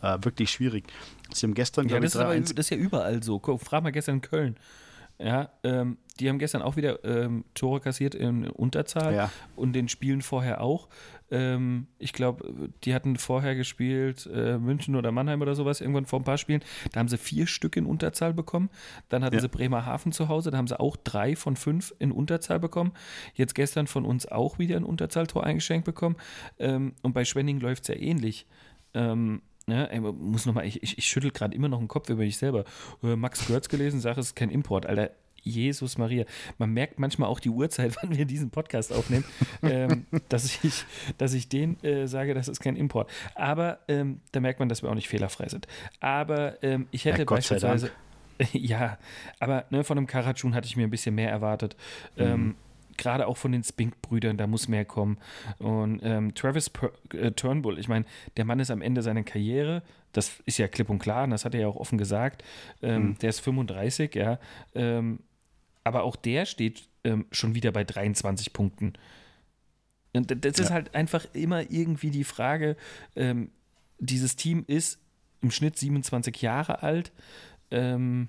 äh, wirklich schwierig. Sie haben gestern, ja, das, ist aber, das ist ja überall so. Frag mal gestern in Köln. Ja, ähm, die haben gestern auch wieder ähm, Tore kassiert in Unterzahl ja. und den Spielen vorher auch. Ähm, ich glaube, die hatten vorher gespielt äh, München oder Mannheim oder sowas, irgendwann vor ein paar Spielen. Da haben sie vier Stück in Unterzahl bekommen. Dann hatten ja. sie Bremerhaven zu Hause, da haben sie auch drei von fünf in Unterzahl bekommen. Jetzt gestern von uns auch wieder ein Unterzahltor eingeschenkt bekommen. Ähm, und bei Schwenning läuft es ja ähnlich. Ähm, Ne, ey, muss noch mal, ich, ich, ich schüttel gerade immer noch den Kopf über mich selber. Äh, Max Görz gelesen, sage, es ist kein Import. Alter, Jesus Maria. Man merkt manchmal auch die Uhrzeit, *laughs* wann wir diesen Podcast aufnehmen, ähm, dass, ich, dass ich den äh, sage, das ist kein Import. Aber ähm, da merkt man, dass wir auch nicht fehlerfrei sind. Aber ähm, ich hätte ja, beispielsweise. *laughs* ja, aber ne, von einem Karatschun hatte ich mir ein bisschen mehr erwartet. Ähm, mhm. Gerade auch von den Spink-Brüdern, da muss mehr kommen. Und ähm, Travis per äh, Turnbull, ich meine, der Mann ist am Ende seiner Karriere, das ist ja klipp und klar, und das hat er ja auch offen gesagt. Ähm, mhm. Der ist 35, ja. Ähm, aber auch der steht ähm, schon wieder bei 23 Punkten. Und das ist ja. halt einfach immer irgendwie die Frage, ähm, dieses Team ist im Schnitt 27 Jahre alt. Ähm,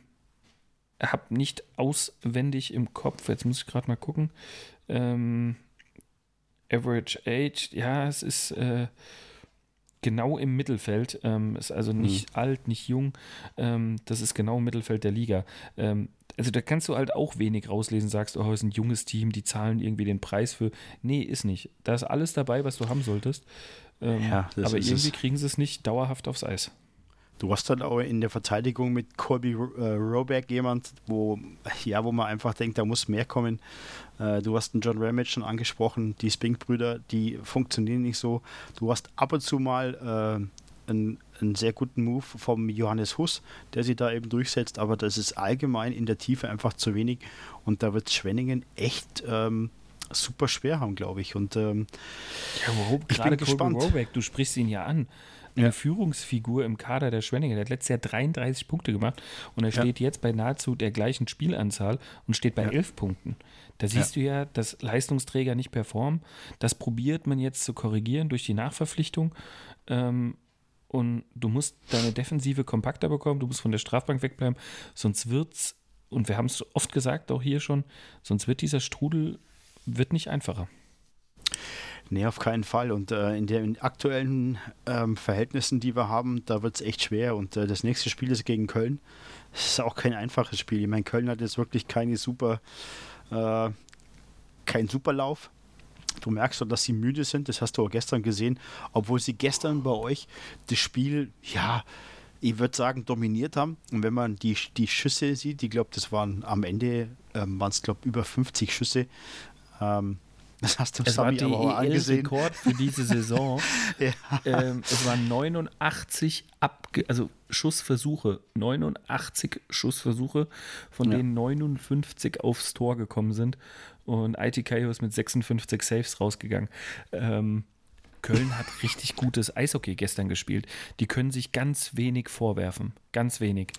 habe nicht auswendig im Kopf, jetzt muss ich gerade mal gucken. Ähm, Average Age, ja, es ist äh, genau im Mittelfeld. Ähm, ist also nicht mhm. alt, nicht jung. Ähm, das ist genau im Mittelfeld der Liga. Also da kannst du halt auch wenig rauslesen, sagst, oh, es ist ein junges Team, die zahlen irgendwie den Preis für. Nee, ist nicht. Da ist alles dabei, was du haben solltest. Ähm, ja, aber irgendwie es. kriegen sie es nicht dauerhaft aufs Eis. Du hast dann auch in der Verteidigung mit Colby äh, Roback jemand, wo, ja, wo man einfach denkt, da muss mehr kommen. Äh, du hast einen John Ramage schon angesprochen, die Spink-Brüder, die funktionieren nicht so. Du hast ab und zu mal äh, einen einen sehr guten Move vom Johannes Huss, der sich da eben durchsetzt, aber das ist allgemein in der Tiefe einfach zu wenig und da wird Schwenningen echt ähm, super schwer haben, glaube ich. Und ähm, ja, warum? Ich bin gespannt. Roback, du sprichst ihn ja an. Eine ja. Führungsfigur im Kader der Schwenningen. Der hat letztes Jahr 33 Punkte gemacht und er steht jetzt bei nahezu der gleichen Spielanzahl und steht bei ja. 11 Punkten. Da siehst ja. du ja, dass Leistungsträger nicht performen. Das probiert man jetzt zu korrigieren durch die Nachverpflichtung. Ähm, und du musst deine Defensive kompakter bekommen, du musst von der Strafbank wegbleiben, sonst wird's, und wir haben es oft gesagt, auch hier schon, sonst wird dieser Strudel wird nicht einfacher. Nee, auf keinen Fall. Und äh, in den aktuellen ähm, Verhältnissen, die wir haben, da wird es echt schwer. Und äh, das nächste Spiel ist gegen Köln. Das ist auch kein einfaches Spiel. Ich meine, Köln hat jetzt wirklich keine super, äh, keinen Superlauf. Du merkst doch, dass sie müde sind. Das hast du auch gestern gesehen. Obwohl sie gestern bei euch das Spiel, ja, ich würde sagen, dominiert haben. Und wenn man die, die Schüsse sieht, ich glaube, das waren am Ende, ähm, waren es, glaube über 50 Schüsse. Ähm, das hast du es Sami war aber auch angesehen. Rekord für diese Saison. *laughs* ja. ähm, es waren 89 Abge also Schussversuche, 89 Schussversuche, von ja. denen 59 aufs Tor gekommen sind. Und ITKO ist mit 56 Saves rausgegangen. Ähm, Köln hat richtig gutes Eishockey gestern gespielt. Die können sich ganz wenig vorwerfen. Ganz wenig.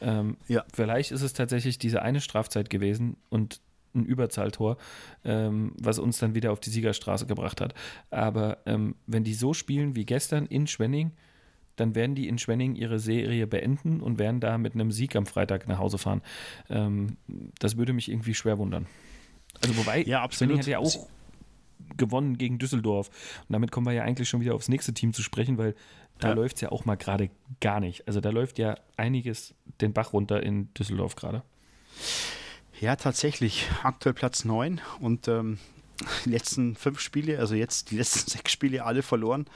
Ähm, ja. Vielleicht ist es tatsächlich diese eine Strafzeit gewesen und ein Überzahltor, ähm, was uns dann wieder auf die Siegerstraße gebracht hat. Aber ähm, wenn die so spielen wie gestern in Schwenning, dann werden die in Schwenning ihre Serie beenden und werden da mit einem Sieg am Freitag nach Hause fahren. Ähm, das würde mich irgendwie schwer wundern. Also wobei, ja, absolut. Schwenning hat ja auch gewonnen gegen Düsseldorf. Und damit kommen wir ja eigentlich schon wieder aufs nächste Team zu sprechen, weil da ja. läuft es ja auch mal gerade gar nicht. Also da läuft ja einiges den Bach runter in Düsseldorf gerade. Ja, tatsächlich. Aktuell Platz 9 und ähm, die letzten fünf Spiele, also jetzt die letzten *laughs* sechs Spiele alle verloren.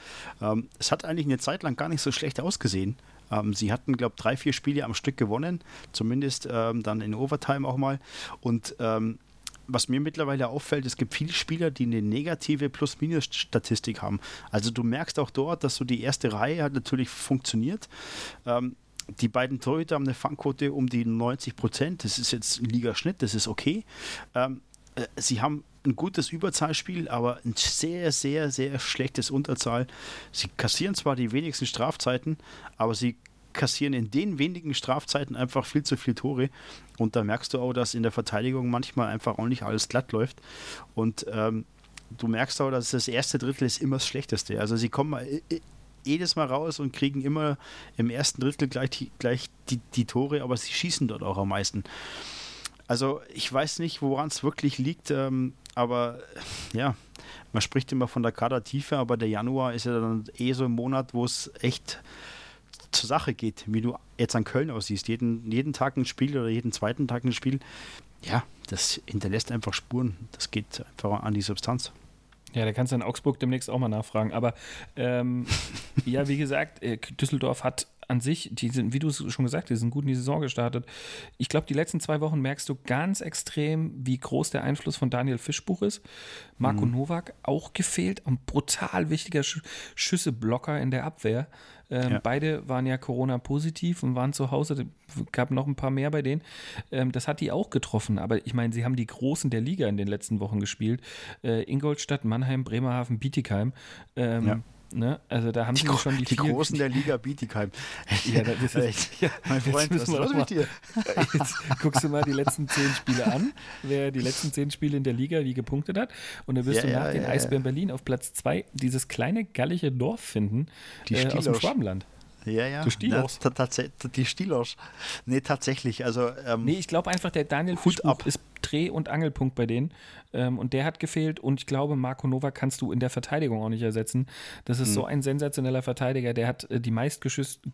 Ähm, es hat eigentlich eine Zeit lang gar nicht so schlecht ausgesehen. Ähm, sie hatten, glaube ich, drei, vier Spiele am Stück gewonnen, zumindest ähm, dann in Overtime auch mal. Und ähm, was mir mittlerweile auffällt, es gibt viele Spieler, die eine negative Plus-Minus-Statistik haben. Also du merkst auch dort, dass so die erste Reihe hat natürlich funktioniert. Ähm, die beiden Torhüter haben eine Fangquote um die 90 Prozent. Das ist jetzt Ligaschnitt, das ist okay. Ähm, äh, sie haben ein gutes Überzahlspiel, aber ein sehr, sehr, sehr schlechtes Unterzahl. Sie kassieren zwar die wenigsten Strafzeiten, aber sie kassieren in den wenigen Strafzeiten einfach viel zu viele Tore. Und da merkst du auch, dass in der Verteidigung manchmal einfach auch nicht alles glatt läuft. Und ähm, du merkst auch, dass das erste Drittel ist immer das Schlechteste. Also sie kommen äh, äh, jedes Mal raus und kriegen immer im ersten Drittel gleich, die, gleich die, die Tore, aber sie schießen dort auch am meisten. Also ich weiß nicht, woran es wirklich liegt, ähm, aber ja, man spricht immer von der Kadertiefe, aber der Januar ist ja dann eh so ein Monat, wo es echt zur Sache geht, wie du jetzt an Köln aussiehst. Jeden, jeden Tag ein Spiel oder jeden zweiten Tag ein Spiel. Ja, das hinterlässt einfach Spuren. Das geht einfach an die Substanz. Ja, da kannst du in Augsburg demnächst auch mal nachfragen. Aber ähm, *laughs* ja, wie gesagt, äh, Düsseldorf hat an sich, die sind, wie du es schon gesagt hast, die sind gut in die Saison gestartet. Ich glaube, die letzten zwei Wochen merkst du ganz extrem, wie groß der Einfluss von Daniel Fischbuch ist. Marco mhm. Nowak auch gefehlt, ein brutal wichtiger Sch Schüsseblocker in der Abwehr. Ähm, ja. Beide waren ja Corona-positiv und waren zu Hause. gab noch ein paar mehr bei denen. Ähm, das hat die auch getroffen. Aber ich meine, sie haben die Großen der Liga in den letzten Wochen gespielt. Äh, Ingolstadt, Mannheim, Bremerhaven, Bietigheim. Ähm, ja. Ne? Also da haben die, sie schon die, die Großen der Liga Bietigheim. *laughs* Ja, das ist, ja, mein Freund, was los mit dir? *laughs* Jetzt guckst du mal die letzten zehn Spiele an, wer die letzten zehn Spiele in der Liga wie gepunktet hat. Und dann wirst ja, du nach ja, den Eisbären Berlin auf Platz zwei dieses kleine gallische Dorf finden die äh, aus dem Schwabenland. Ja, ja. Du Stilos. Die Stilos. Nee, tatsächlich. Also, ähm, nee, ich glaube einfach, der Daniel Fischbuch ist Dreh- und Angelpunkt bei denen. Ähm, und der hat gefehlt. Und ich glaube, Marco Nova kannst du in der Verteidigung auch nicht ersetzen. Das ist mhm. so ein sensationeller Verteidiger. Der hat äh, die meist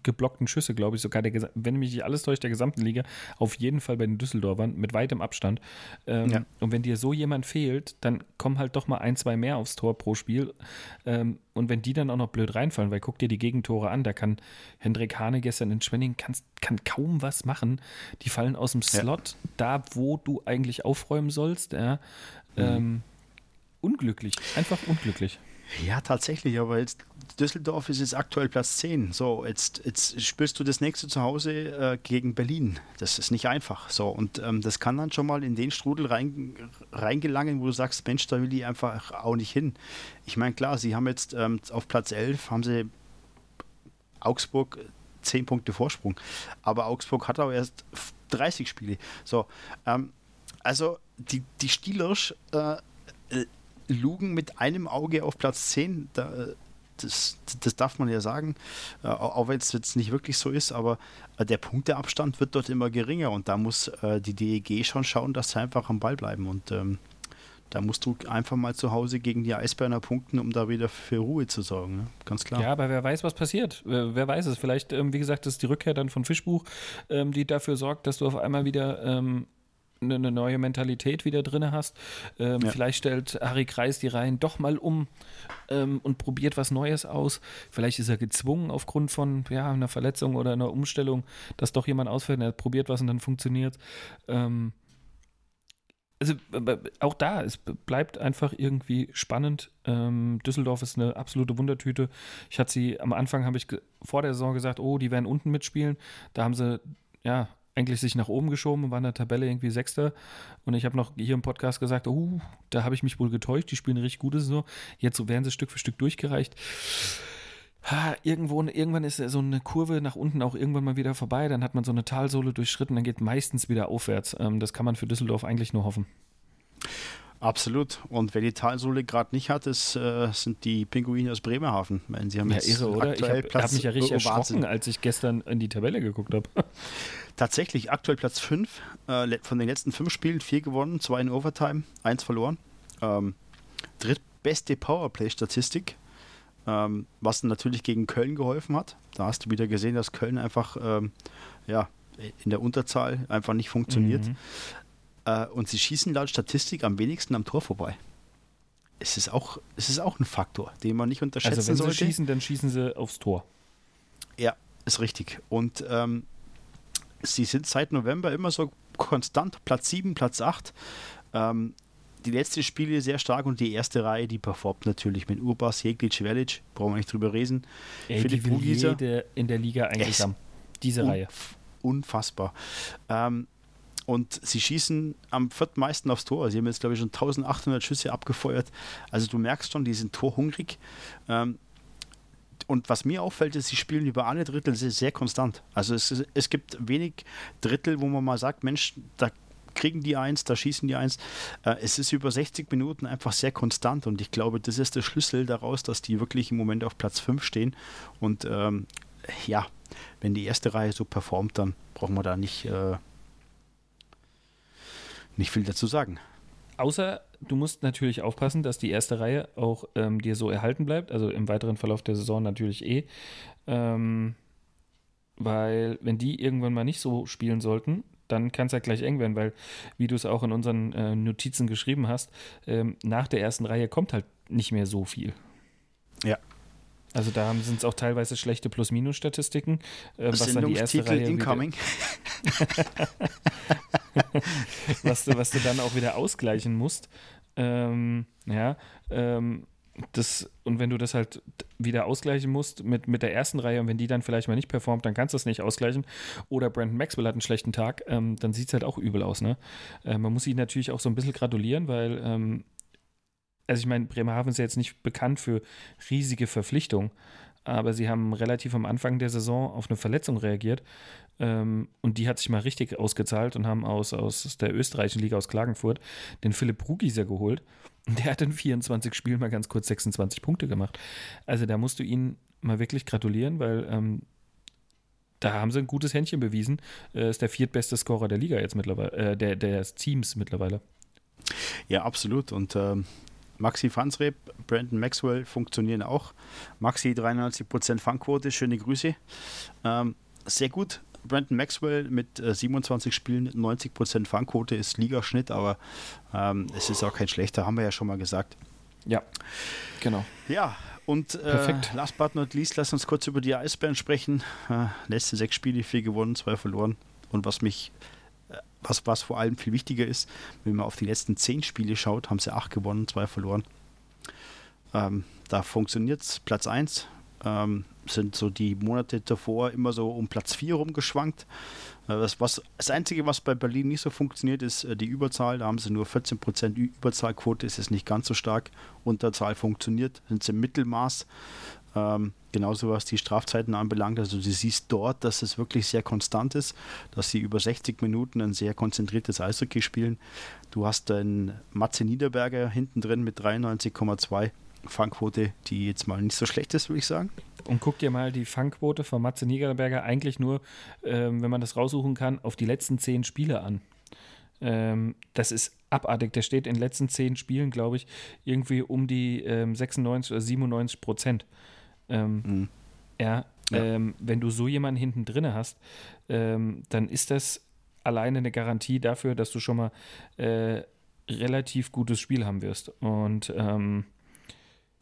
geblockten Schüsse, glaube ich, sogar, der, wenn mich nicht alles täuscht, der gesamten Liga. Auf jeden Fall bei den Düsseldorfern mit weitem Abstand. Ähm, ja. Und wenn dir so jemand fehlt, dann kommen halt doch mal ein, zwei mehr aufs Tor pro Spiel. Ähm, und wenn die dann auch noch blöd reinfallen, weil guck dir die Gegentore an, da kann Hendrik Hane gestern in Schwenning kann, kann kaum was machen. Die fallen aus dem Slot, ja. da wo du eigentlich aufräumen sollst. Ja. Mhm. Ähm, unglücklich, einfach unglücklich. Ja, tatsächlich, aber jetzt Düsseldorf ist jetzt aktuell Platz 10. So, jetzt, jetzt spielst du das nächste zu Hause äh, gegen Berlin. Das ist nicht einfach. So, und ähm, das kann dann schon mal in den Strudel rein, reingelangen, wo du sagst, Mensch, da will ich einfach auch nicht hin. Ich meine, klar, sie haben jetzt ähm, auf Platz 11 haben sie Augsburg 10 Punkte Vorsprung. Aber Augsburg hat auch erst 30 Spiele. So, ähm, also die, die Steelers äh, äh, lugen mit einem Auge auf Platz 10. Da, das, das darf man ja sagen, äh, auch wenn es jetzt nicht wirklich so ist, aber äh, der Punkteabstand wird dort immer geringer und da muss äh, die DEG schon schauen, dass sie einfach am Ball bleiben und ähm, da musst du einfach mal zu Hause gegen die Eisbären punkten, um da wieder für Ruhe zu sorgen. Ne? Ganz klar. Ja, aber wer weiß, was passiert. Wer, wer weiß es. Vielleicht, ähm, wie gesagt, ist die Rückkehr dann von Fischbuch, ähm, die dafür sorgt, dass du auf einmal wieder ähm, eine neue Mentalität wieder drin hast. Ähm, ja. Vielleicht stellt Harry Kreis die Reihen doch mal um ähm, und probiert was Neues aus. Vielleicht ist er gezwungen aufgrund von ja, einer Verletzung oder einer Umstellung, dass doch jemand ausfällt. Er probiert was und dann funktioniert. Ähm, also auch da, es bleibt einfach irgendwie spannend. Ähm, Düsseldorf ist eine absolute Wundertüte. Ich hatte sie am Anfang, habe ich vor der Saison gesagt, oh, die werden unten mitspielen. Da haben sie ja eigentlich sich nach oben geschoben und waren in der Tabelle irgendwie Sechster. Und ich habe noch hier im Podcast gesagt, oh, da habe ich mich wohl getäuscht. Die spielen richtig gute Saison. Jetzt werden sie Stück für Stück durchgereicht ha, irgendwo, irgendwann ist so eine Kurve nach unten auch irgendwann mal wieder vorbei, dann hat man so eine Talsohle durchschritten, dann geht meistens wieder aufwärts. Ähm, das kann man für Düsseldorf eigentlich nur hoffen. Absolut. Und wer die Talsohle gerade nicht hat, ist, äh, sind die Pinguine aus Bremerhaven. Meine, sie haben ja, irre, oder? Ich habe hab mich ja richtig erschrocken, als ich gestern in die Tabelle geguckt habe. *laughs* Tatsächlich, aktuell Platz 5. Äh, von den letzten fünf Spielen vier gewonnen, zwei in Overtime, eins verloren. Ähm, drittbeste Powerplay-Statistik ähm, was natürlich gegen Köln geholfen hat. Da hast du wieder gesehen, dass Köln einfach ähm, ja, in der Unterzahl einfach nicht funktioniert. Mhm. Äh, und sie schießen laut Statistik am wenigsten am Tor vorbei. Es ist auch, es ist auch ein Faktor, den man nicht unterschätzen sollte. Also wenn sie schießen, dann schießen sie aufs Tor. Ja, ist richtig. Und ähm, sie sind seit November immer so konstant, Platz 7, Platz 8. Ähm, die letzten Spiele sehr stark und die erste Reihe, die performt natürlich mit Urbas, Jeglic, Velic, brauchen wir nicht drüber reden. Ey, Philipp die will jede in der Liga eigentlich haben. Diese un Reihe. Unfassbar. Ähm, und sie schießen am viertmeisten aufs Tor. Sie haben jetzt, glaube ich, schon 1800 Schüsse abgefeuert. Also du merkst schon, die sind torhungrig. Ähm, und was mir auffällt, ist, sie spielen über alle Drittel sehr, sehr konstant. Also es, es gibt wenig Drittel, wo man mal sagt, Mensch, da kriegen die eins, da schießen die eins. Äh, es ist über 60 Minuten einfach sehr konstant und ich glaube, das ist der Schlüssel daraus, dass die wirklich im Moment auf Platz 5 stehen. Und ähm, ja, wenn die erste Reihe so performt, dann brauchen wir da nicht. Äh, nicht viel dazu sagen. Außer du musst natürlich aufpassen, dass die erste Reihe auch ähm, dir so erhalten bleibt. Also im weiteren Verlauf der Saison natürlich eh. Ähm, weil wenn die irgendwann mal nicht so spielen sollten, dann kann es ja gleich eng werden, weil, wie du es auch in unseren äh, Notizen geschrieben hast, ähm, nach der ersten Reihe kommt halt nicht mehr so viel. Ja. Also da sind es auch teilweise schlechte Plus-Minus-Statistiken, äh, was dann die erste Reihe incoming. *laughs* was, du, was du dann auch wieder ausgleichen musst. Ähm, ja, ähm, das, und wenn du das halt wieder ausgleichen musst mit, mit der ersten Reihe und wenn die dann vielleicht mal nicht performt, dann kannst du es nicht ausgleichen. Oder Brandon Maxwell hat einen schlechten Tag, ähm, dann sieht es halt auch übel aus. Ne? Äh, man muss sich natürlich auch so ein bisschen gratulieren, weil, ähm, also ich meine, Bremerhaven ist ja jetzt nicht bekannt für riesige Verpflichtungen, aber sie haben relativ am Anfang der Saison auf eine Verletzung reagiert ähm, und die hat sich mal richtig ausgezahlt und haben aus, aus der österreichischen Liga aus Klagenfurt den Philipp Rugieser geholt der hat in 24 Spielen mal ganz kurz 26 Punkte gemacht. Also da musst du ihnen mal wirklich gratulieren, weil ähm, da haben sie ein gutes Händchen bewiesen. Äh, ist der viertbeste Scorer der Liga jetzt mittlerweile, äh, der, des Teams mittlerweile. Ja, absolut. Und ähm, Maxi Fansreb, Brandon Maxwell funktionieren auch. Maxi 93% Fangquote, schöne Grüße. Ähm, sehr gut Brandon Maxwell mit äh, 27 Spielen, 90% Fangquote ist Ligaschnitt, aber ähm, es ist auch kein schlechter, haben wir ja schon mal gesagt. Ja, genau. Ja, und äh, last but not least, lass uns kurz über die Eisbären sprechen. Äh, letzte sechs Spiele, vier gewonnen, zwei verloren. Und was mich, was, was vor allem viel wichtiger ist, wenn man auf die letzten zehn Spiele schaut, haben sie acht gewonnen, zwei verloren. Ähm, da funktioniert es. Platz 1, ähm, sind so die Monate davor immer so um Platz 4 rumgeschwankt. Äh, das, was, das Einzige, was bei Berlin nicht so funktioniert, ist äh, die Überzahl. Da haben sie nur 14% Überzahlquote, ist jetzt nicht ganz so stark. Unterzahl funktioniert, sind sie im Mittelmaß. Ähm, genauso was die Strafzeiten anbelangt. Also du siehst dort, dass es wirklich sehr konstant ist, dass sie über 60 Minuten ein sehr konzentriertes Eishockey spielen. Du hast einen Matze Niederberger hinten drin mit 93,2 Fangquote, die jetzt mal nicht so schlecht ist, würde ich sagen. Und guck dir mal die Fangquote von Matze Niederberger eigentlich nur, ähm, wenn man das raussuchen kann, auf die letzten zehn Spiele an. Ähm, das ist abartig. Der steht in den letzten zehn Spielen, glaube ich, irgendwie um die ähm, 96 oder 97 Prozent. Ähm, mhm. Ja, ja. Ähm, wenn du so jemanden hinten drin hast, ähm, dann ist das alleine eine Garantie dafür, dass du schon mal äh, relativ gutes Spiel haben wirst. Und ähm,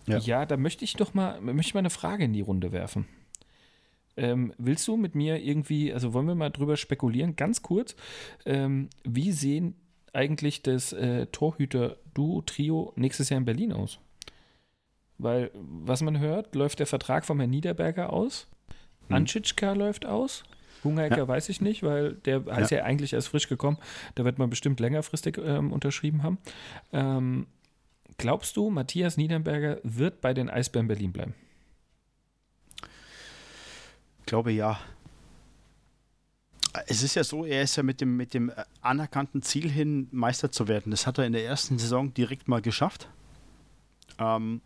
ja. ja, da möchte ich doch mal, möchte ich mal eine Frage in die Runde werfen. Ähm, willst du mit mir irgendwie, also wollen wir mal drüber spekulieren, ganz kurz, ähm, wie sehen eigentlich das äh, Torhüter-Duo-Trio nächstes Jahr in Berlin aus? Weil, was man hört, läuft der Vertrag von Herrn Niederberger aus, hm. Anschitschka läuft aus, Hungerecker ja. weiß ich nicht, weil der ja. ist ja eigentlich erst frisch gekommen, da wird man bestimmt längerfristig ähm, unterschrieben haben. Ähm, Glaubst du, Matthias Niederberger wird bei den Eisbären Berlin bleiben? Ich glaube ja. Es ist ja so, er ist ja mit dem, mit dem anerkannten Ziel hin, Meister zu werden. Das hat er in der ersten Saison direkt mal geschafft. Ähm,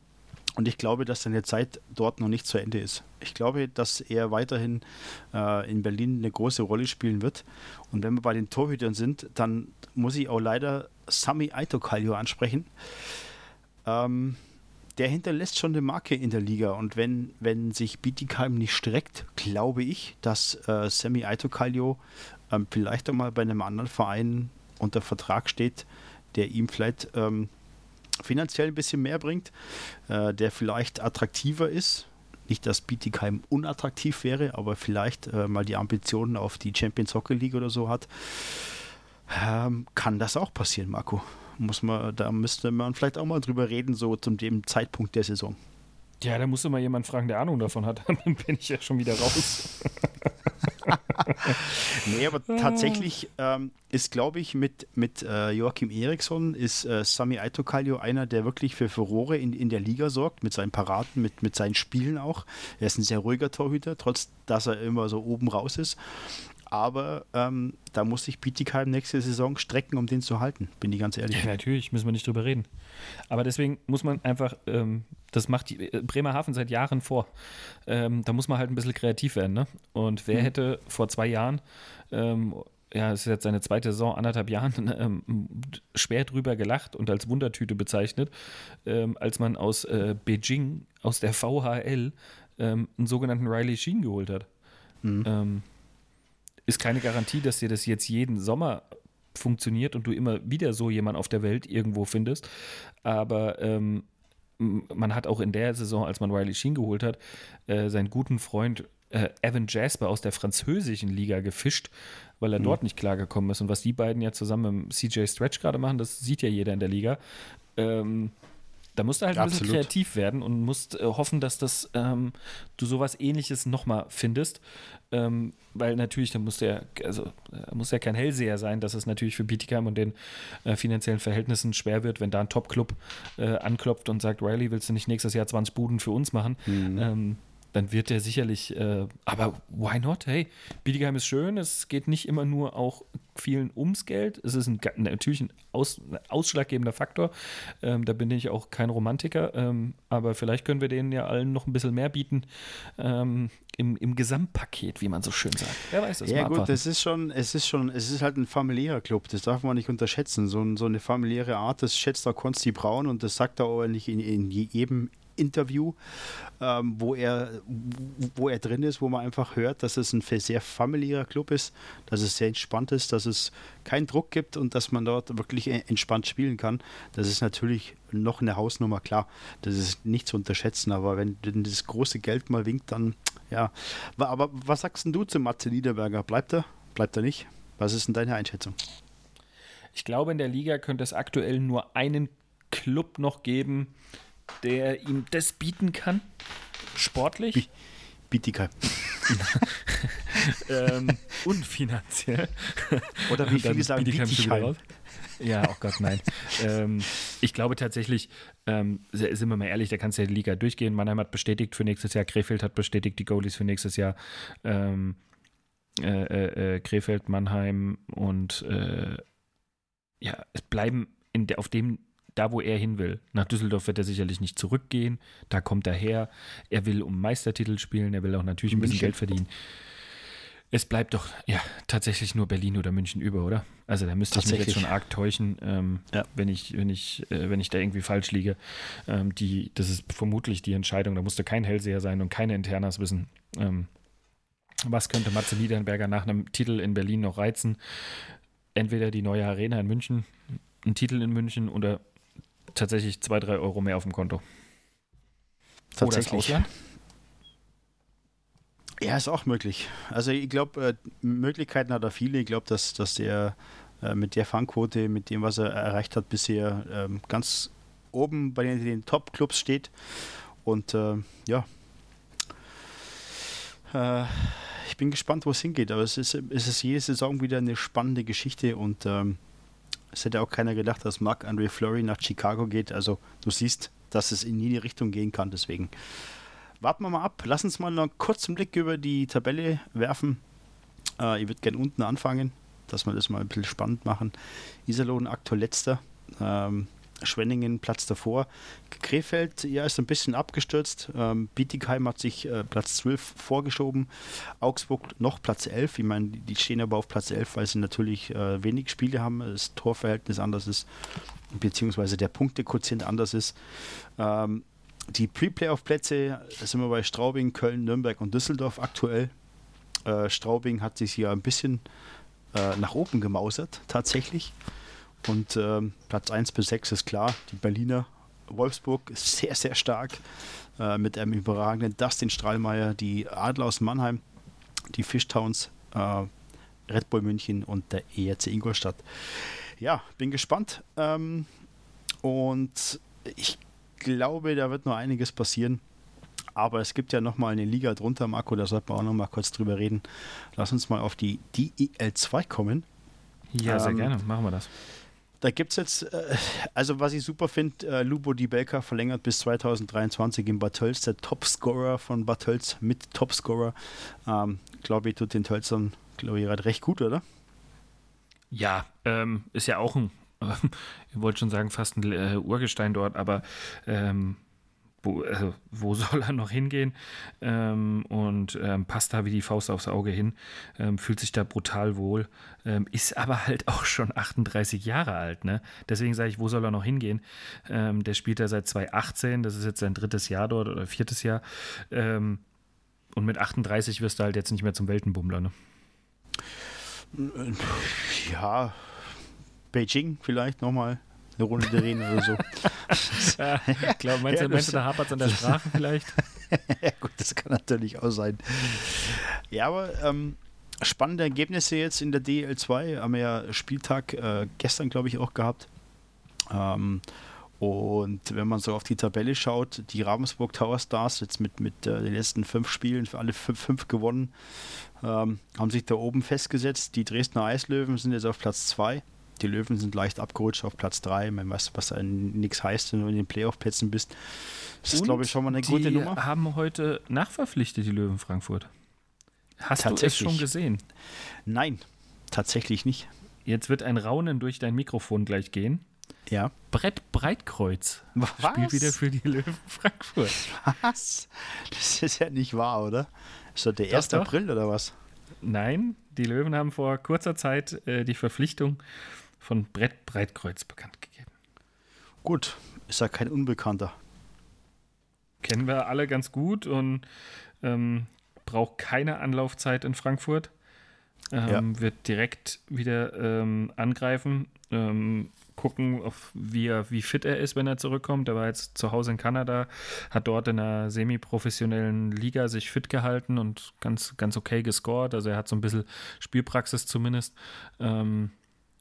und ich glaube, dass seine Zeit dort noch nicht zu Ende ist. Ich glaube, dass er weiterhin äh, in Berlin eine große Rolle spielen wird. Und wenn wir bei den Torhütern sind, dann muss ich auch leider Sami Aitokalio ansprechen ähm, der hinterlässt schon eine Marke in der Liga. Und wenn, wenn sich Bietigheim nicht streckt, glaube ich, dass äh, Sammy Aitokalio ähm, vielleicht auch mal bei einem anderen Verein unter Vertrag steht, der ihm vielleicht ähm, finanziell ein bisschen mehr bringt, äh, der vielleicht attraktiver ist. Nicht, dass Bietigheim unattraktiv wäre, aber vielleicht äh, mal die Ambitionen auf die Champions Hockey League oder so hat. Ähm, kann das auch passieren, Marco? muss man, da müsste man vielleicht auch mal drüber reden, so zum dem Zeitpunkt der Saison. Ja, da musst du mal jemanden fragen, der Ahnung davon hat. *laughs* Dann bin ich ja schon wieder raus. *laughs* nee, aber tatsächlich ähm, ist, glaube ich, mit, mit äh, Joachim Eriksson ist äh, Sami Aitokalio einer, der wirklich für Furore in, in der Liga sorgt, mit seinen Paraten, mit, mit seinen Spielen auch. Er ist ein sehr ruhiger Torhüter, trotz dass er immer so oben raus ist aber ähm, da muss sich Bietigheim nächste Saison strecken, um den zu halten, bin ich ganz ehrlich. Ja, natürlich, müssen wir nicht drüber reden. Aber deswegen muss man einfach, ähm, das macht die, äh, Bremerhaven seit Jahren vor. Ähm, da muss man halt ein bisschen kreativ werden. Ne? Und wer mhm. hätte vor zwei Jahren ähm, ja, es ist jetzt seine zweite Saison, anderthalb Jahren, *laughs* ähm, schwer drüber gelacht und als Wundertüte bezeichnet, ähm, als man aus äh, Beijing, aus der VHL, ähm, einen sogenannten Riley Sheen geholt hat. Mhm. Ist keine Garantie, dass dir das jetzt jeden Sommer funktioniert und du immer wieder so jemanden auf der Welt irgendwo findest. Aber ähm, man hat auch in der Saison, als man Riley Sheen geholt hat, äh, seinen guten Freund äh, Evan Jasper aus der französischen Liga gefischt, weil er mhm. dort nicht klargekommen ist. Und was die beiden ja zusammen mit CJ Stretch gerade machen, das sieht ja jeder in der Liga. Ähm, da musst du halt ein Absolut. bisschen kreativ werden und musst äh, hoffen, dass das ähm, du sowas ähnliches nochmal findest. Ähm, weil natürlich, da muss der, also muss ja kein Hellseher sein, dass es natürlich für Bietigheim und den äh, finanziellen Verhältnissen schwer wird, wenn da ein Top-Club äh, anklopft und sagt, Riley, willst du nicht nächstes Jahr 20 Buden für uns machen? Mhm. Ähm, dann wird der sicherlich, äh, aber why not? Hey, Bietigheim ist schön, es geht nicht immer nur auch vielen ums Geld. Es ist ein, natürlich ein, aus, ein ausschlaggebender Faktor. Ähm, da bin ich auch kein Romantiker, ähm, aber vielleicht können wir denen ja allen noch ein bisschen mehr bieten ähm, im, im Gesamtpaket, wie man so schön sagt. Wer weiß das? Ja, gut, das ist schon, es ist schon, es ist halt ein familiärer Club, das darf man nicht unterschätzen. So, so eine familiäre Art, das schätzt auch Konsti Braun und das sagt er auch nicht in, in jedem Interview, ähm, wo, er, wo er drin ist, wo man einfach hört, dass es ein sehr familiärer Club ist, dass es sehr entspannt ist, dass es keinen Druck gibt und dass man dort wirklich entspannt spielen kann. Das ist natürlich noch eine Hausnummer, klar. Das ist nicht zu unterschätzen, aber wenn das große Geld mal winkt, dann ja. Aber was sagst du zu Matze Niederberger? Bleibt er? Bleibt er nicht? Was ist denn deine Einschätzung? Ich glaube, in der Liga könnte es aktuell nur einen Club noch geben, der ihm das bieten kann? Sportlich? Bietigheim. *laughs* ähm, und finanziell. Oder wie *laughs* viele sagen Bietigheim? Ja, oh Gott, nein. *laughs* ähm, ich glaube tatsächlich, ähm, sind wir mal ehrlich, da kannst du ja die Liga durchgehen. Mannheim hat bestätigt für nächstes Jahr, Krefeld hat bestätigt die Goalies für nächstes Jahr. Ähm, äh, äh, äh Krefeld, Mannheim und äh, ja, es bleiben de, auf dem da, wo er hin will. Nach Düsseldorf wird er sicherlich nicht zurückgehen. Da kommt er her. Er will um Meistertitel spielen. Er will auch natürlich ein bisschen München. Geld verdienen. Es bleibt doch ja tatsächlich nur Berlin oder München über, oder? Also da müsste ich mich jetzt schon arg täuschen, ähm, ja. wenn ich wenn ich äh, wenn ich da irgendwie falsch liege. Ähm, die, das ist vermutlich die Entscheidung. Da musste kein Hellseher sein und keine Internas wissen. Ähm, was könnte Matze Niedernberger nach einem Titel in Berlin noch reizen? Entweder die neue Arena in München, ein Titel in München oder tatsächlich zwei, drei Euro mehr auf dem Konto. Tatsächlich. Ja, ist auch möglich. Also ich glaube, äh, Möglichkeiten hat er viele. Ich glaube, dass, dass er äh, mit der Fangquote, mit dem, was er erreicht hat bisher, ähm, ganz oben bei den, den Top-Clubs steht. Und äh, ja, äh, ich bin gespannt, wo es hingeht. Aber es ist, es ist jede Saison wieder eine spannende Geschichte und ähm, es hätte auch keiner gedacht, dass Marc Andre Fleury nach Chicago geht. Also du siehst, dass es in jede Richtung gehen kann. Deswegen warten wir mal ab. Lass uns mal noch einen kurzen Blick über die Tabelle werfen. Äh, ich würde gerne unten anfangen, dass wir das mal ein bisschen spannend machen. Iserlohn aktuell letzter. Ähm, Schwenningen Platz davor. Krefeld ja, ist ein bisschen abgestürzt. Ähm, Bietigheim hat sich äh, Platz 12 vorgeschoben. Augsburg noch Platz 11. Ich meine, die stehen aber auf Platz 11, weil sie natürlich äh, wenig Spiele haben, das Torverhältnis anders ist, beziehungsweise der Punktequotient anders ist. Ähm, die Pre-Playoff-Plätze sind wir bei Straubing, Köln, Nürnberg und Düsseldorf aktuell. Äh, Straubing hat sich hier ein bisschen äh, nach oben gemausert, tatsächlich. Und ähm, Platz 1 bis 6 ist klar, die Berliner. Wolfsburg ist sehr, sehr stark äh, mit einem überragenden Dustin Strahlmeier, die Adler aus Mannheim, die Fischtowns, äh, Red Bull München und der ERC Ingolstadt. Ja, bin gespannt. Ähm, und ich glaube, da wird noch einiges passieren. Aber es gibt ja nochmal eine Liga drunter, Marco, da sollten wir auch nochmal kurz drüber reden. Lass uns mal auf die DEL 2 kommen. Ja, ähm, sehr gerne, machen wir das. Da gibt es jetzt, äh, also was ich super finde, äh, Lubo Di Belka verlängert bis 2023 in Bad Tölz, der Topscorer von Bad Tölz mit Topscorer. Ähm, glaube ich, tut den Tölzern, glaube ich, gerade recht gut, oder? Ja, ähm, ist ja auch ein, äh, *laughs* ich wollte schon sagen, fast ein äh, Urgestein dort, aber ähm, wo, also, wo *laughs* soll er noch hingehen? Ähm, und ähm, passt da wie die Faust aufs Auge hin, ähm, fühlt sich da brutal wohl, ähm, ist aber halt auch schon 38 Jahre alt. Ne? Deswegen sage ich, wo soll er noch hingehen? Ähm, der spielt da seit 2018, das ist jetzt sein drittes Jahr dort oder viertes Jahr. Ähm, und mit 38 wirst du halt jetzt nicht mehr zum Weltenbummler. Ne? Ja, Beijing vielleicht nochmal eine Runde drehen oder so. *laughs* ja, glaub, meinst, ja, du, meinst du, da hapert es an der Sprache vielleicht? *laughs* ja, gut, das kann natürlich auch sein. Ja, aber ähm, spannende Ergebnisse jetzt in der DL2. Haben wir ja Spieltag äh, gestern, glaube ich, auch gehabt. Ähm, und wenn man so auf die Tabelle schaut, die Ravensburg Tower Stars jetzt mit, mit äh, den letzten fünf Spielen, für alle fünf, fünf gewonnen, ähm, haben sich da oben festgesetzt. Die Dresdner Eislöwen sind jetzt auf Platz 2 die Löwen sind leicht abgerutscht auf Platz 3. Man weiß, was nichts heißt, wenn du in den Playoff-Plätzen bist. Das ist, glaube ich, schon mal eine gute Nummer. Die haben heute nachverpflichtet, die Löwen Frankfurt. Hast du es schon gesehen? Nein, tatsächlich nicht. Jetzt wird ein Raunen durch dein Mikrofon gleich gehen. Ja. Brett Breitkreuz Was? spielt wieder für die Löwen Frankfurt. Was? Das ist ja nicht wahr, oder? Ist das der 1. April oder was? Nein, die Löwen haben vor kurzer Zeit äh, die Verpflichtung von Brett Breitkreuz bekannt gegeben. Gut, ist ja kein Unbekannter. Kennen wir alle ganz gut und ähm, braucht keine Anlaufzeit in Frankfurt. Ähm, ja. Wird direkt wieder ähm, angreifen. Ähm, gucken, auf wie, er, wie fit er ist, wenn er zurückkommt. Er war jetzt zu Hause in Kanada, hat dort in einer semi-professionellen Liga sich fit gehalten und ganz, ganz okay gescored. Also er hat so ein bisschen Spielpraxis zumindest. Ähm,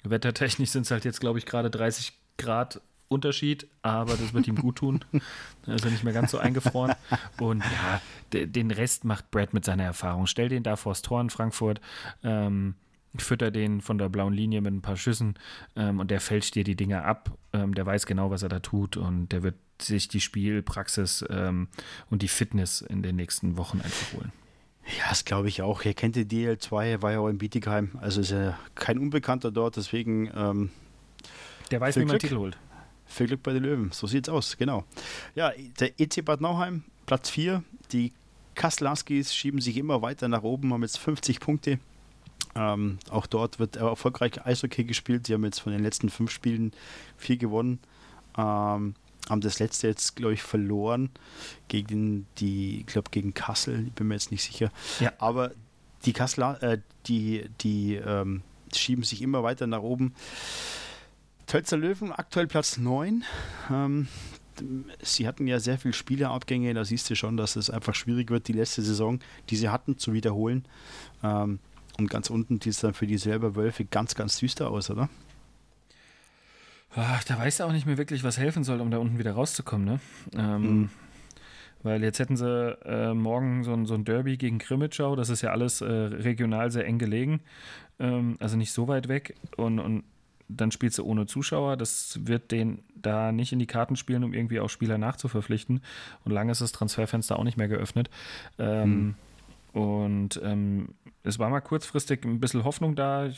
wettertechnisch sind es halt jetzt, glaube ich, gerade 30 Grad Unterschied, aber das wird ihm gut tun. *laughs* Da ist er nicht mehr ganz so eingefroren. Und ja, den Rest macht Brad mit seiner Erfahrung. Stell den da vors Tor in Frankfurt. Ähm, fütter den von der blauen Linie mit ein paar Schüssen ähm, und der fälscht dir die Dinge ab. Ähm, der weiß genau, was er da tut und der wird sich die Spielpraxis ähm, und die Fitness in den nächsten Wochen einfach holen. Ja, das glaube ich auch. Er kennt die DL2, war ja auch in Bietigheim, also ist er kein Unbekannter dort, deswegen. Ähm, der weiß, wie man Titel holt. Viel Glück bei den Löwen, so sieht's aus, genau. Ja, der EC Bad Nauheim, Platz 4. Die Kaslanskis schieben sich immer weiter nach oben, haben jetzt 50 Punkte. Ähm, auch dort wird erfolgreich Eishockey gespielt. Sie haben jetzt von den letzten fünf Spielen vier gewonnen. Ähm, haben das letzte jetzt, glaube ich, verloren gegen die, ich glaube, gegen Kassel, ich bin mir jetzt nicht sicher. Ja. Aber die Kasseler, äh, die, die ähm, schieben sich immer weiter nach oben. Tölzer Löwen aktuell Platz 9. Ähm, sie hatten ja sehr viele Spielerabgänge, da siehst du schon, dass es einfach schwierig wird, die letzte Saison, die sie hatten, zu wiederholen. Ähm, und ganz unten sieht es dann für die selber Wölfe ganz, ganz düster aus, oder? Ach, da weiß er auch nicht mehr wirklich, was helfen soll, um da unten wieder rauszukommen, ne? Ähm, mhm. Weil jetzt hätten sie äh, morgen so ein, so ein Derby gegen Krimitschau, das ist ja alles äh, regional sehr eng gelegen, ähm, also nicht so weit weg. Und, und dann spielst du ohne Zuschauer. Das wird den da nicht in die Karten spielen, um irgendwie auch Spieler nachzuverpflichten. Und lange ist das Transferfenster auch nicht mehr geöffnet. Ähm, mhm. Und ähm, es war mal kurzfristig ein bisschen Hoffnung da.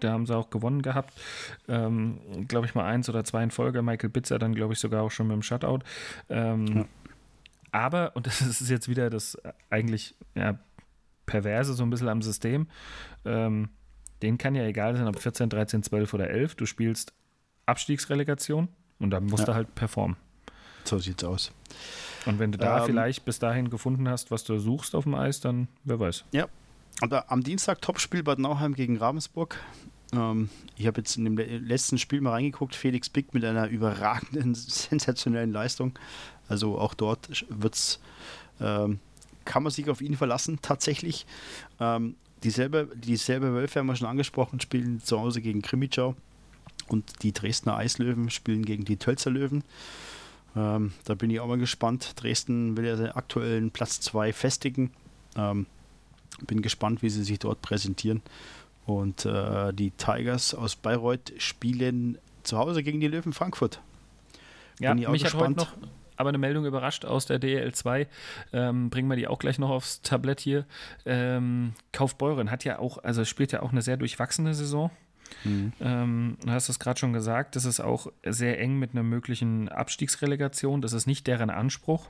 Da haben sie auch gewonnen gehabt. Ähm, glaube ich mal eins oder zwei in Folge. Michael Bitzer dann, glaube ich, sogar auch schon mit dem Shutout. Ähm, ja. Aber, und das ist jetzt wieder das eigentlich ja, Perverse so ein bisschen am System, ähm, denen kann ja egal sein, ob 14, 13, 12 oder 11. Du spielst Abstiegsrelegation und dann musst ja. du halt performen. So sieht's aus. Und wenn du da ähm, vielleicht bis dahin gefunden hast, was du suchst auf dem Eis, dann wer weiß. Ja. Und am Dienstag Topspiel Bad Nauheim gegen Ravensburg. Ähm, ich habe jetzt in dem letzten Spiel mal reingeguckt. Felix Bick mit einer überragenden, *laughs* sensationellen Leistung. Also auch dort wird's, ähm, kann man sich auf ihn verlassen, tatsächlich. Ähm, dieselbe, dieselbe Wölfe haben wir schon angesprochen, spielen zu Hause gegen Krimitschau. Und die Dresdner Eislöwen spielen gegen die Tölzer Löwen. Ähm, da bin ich auch mal gespannt. Dresden will ja den aktuellen Platz 2 festigen. Ähm, bin gespannt, wie sie sich dort präsentieren. Und äh, die Tigers aus Bayreuth spielen zu Hause gegen die Löwen Frankfurt. Ja, bin ich auch mich gespannt. hat heute noch aber eine Meldung überrascht aus der DL2. Ähm, bringen wir die auch gleich noch aufs Tablett hier. Ähm, Kaufbeuren hat ja auch, also spielt ja auch eine sehr durchwachsene Saison. Mhm. Ähm, du hast es gerade schon gesagt, das ist auch sehr eng mit einer möglichen Abstiegsrelegation. Das ist nicht deren Anspruch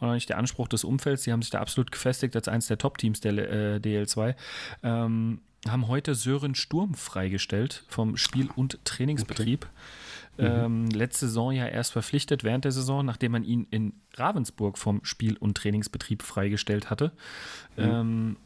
oder nicht der Anspruch des Umfelds. Die haben sich da absolut gefestigt als eines der Top-Teams der äh, DL2. Ähm, haben heute Sören Sturm freigestellt vom Spiel- und Trainingsbetrieb. Okay. Ähm, mhm. letzte Saison ja erst verpflichtet während der Saison, nachdem man ihn in Ravensburg vom Spiel- und Trainingsbetrieb freigestellt hatte. Mhm. Ähm,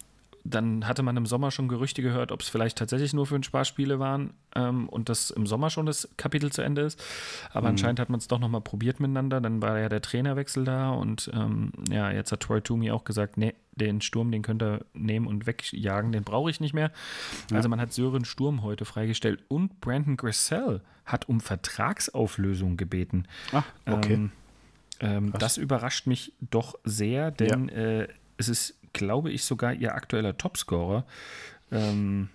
dann hatte man im Sommer schon Gerüchte gehört, ob es vielleicht tatsächlich nur für ein Sparspiele waren ähm, und das im Sommer schon das Kapitel zu Ende ist. Aber mhm. anscheinend hat man es doch nochmal probiert miteinander. Dann war ja der Trainerwechsel da und ähm, ja, jetzt hat Troy Toomey auch gesagt, nee, den Sturm, den könnt ihr nehmen und wegjagen, den brauche ich nicht mehr. Ja. Also man hat Sören Sturm heute freigestellt und Brandon Grissell hat um Vertragsauflösung gebeten. Ach, okay. Ähm, ähm, das überrascht mich doch sehr, denn ja. äh, es ist glaube ich, sogar ihr aktueller Topscorer. Ähm,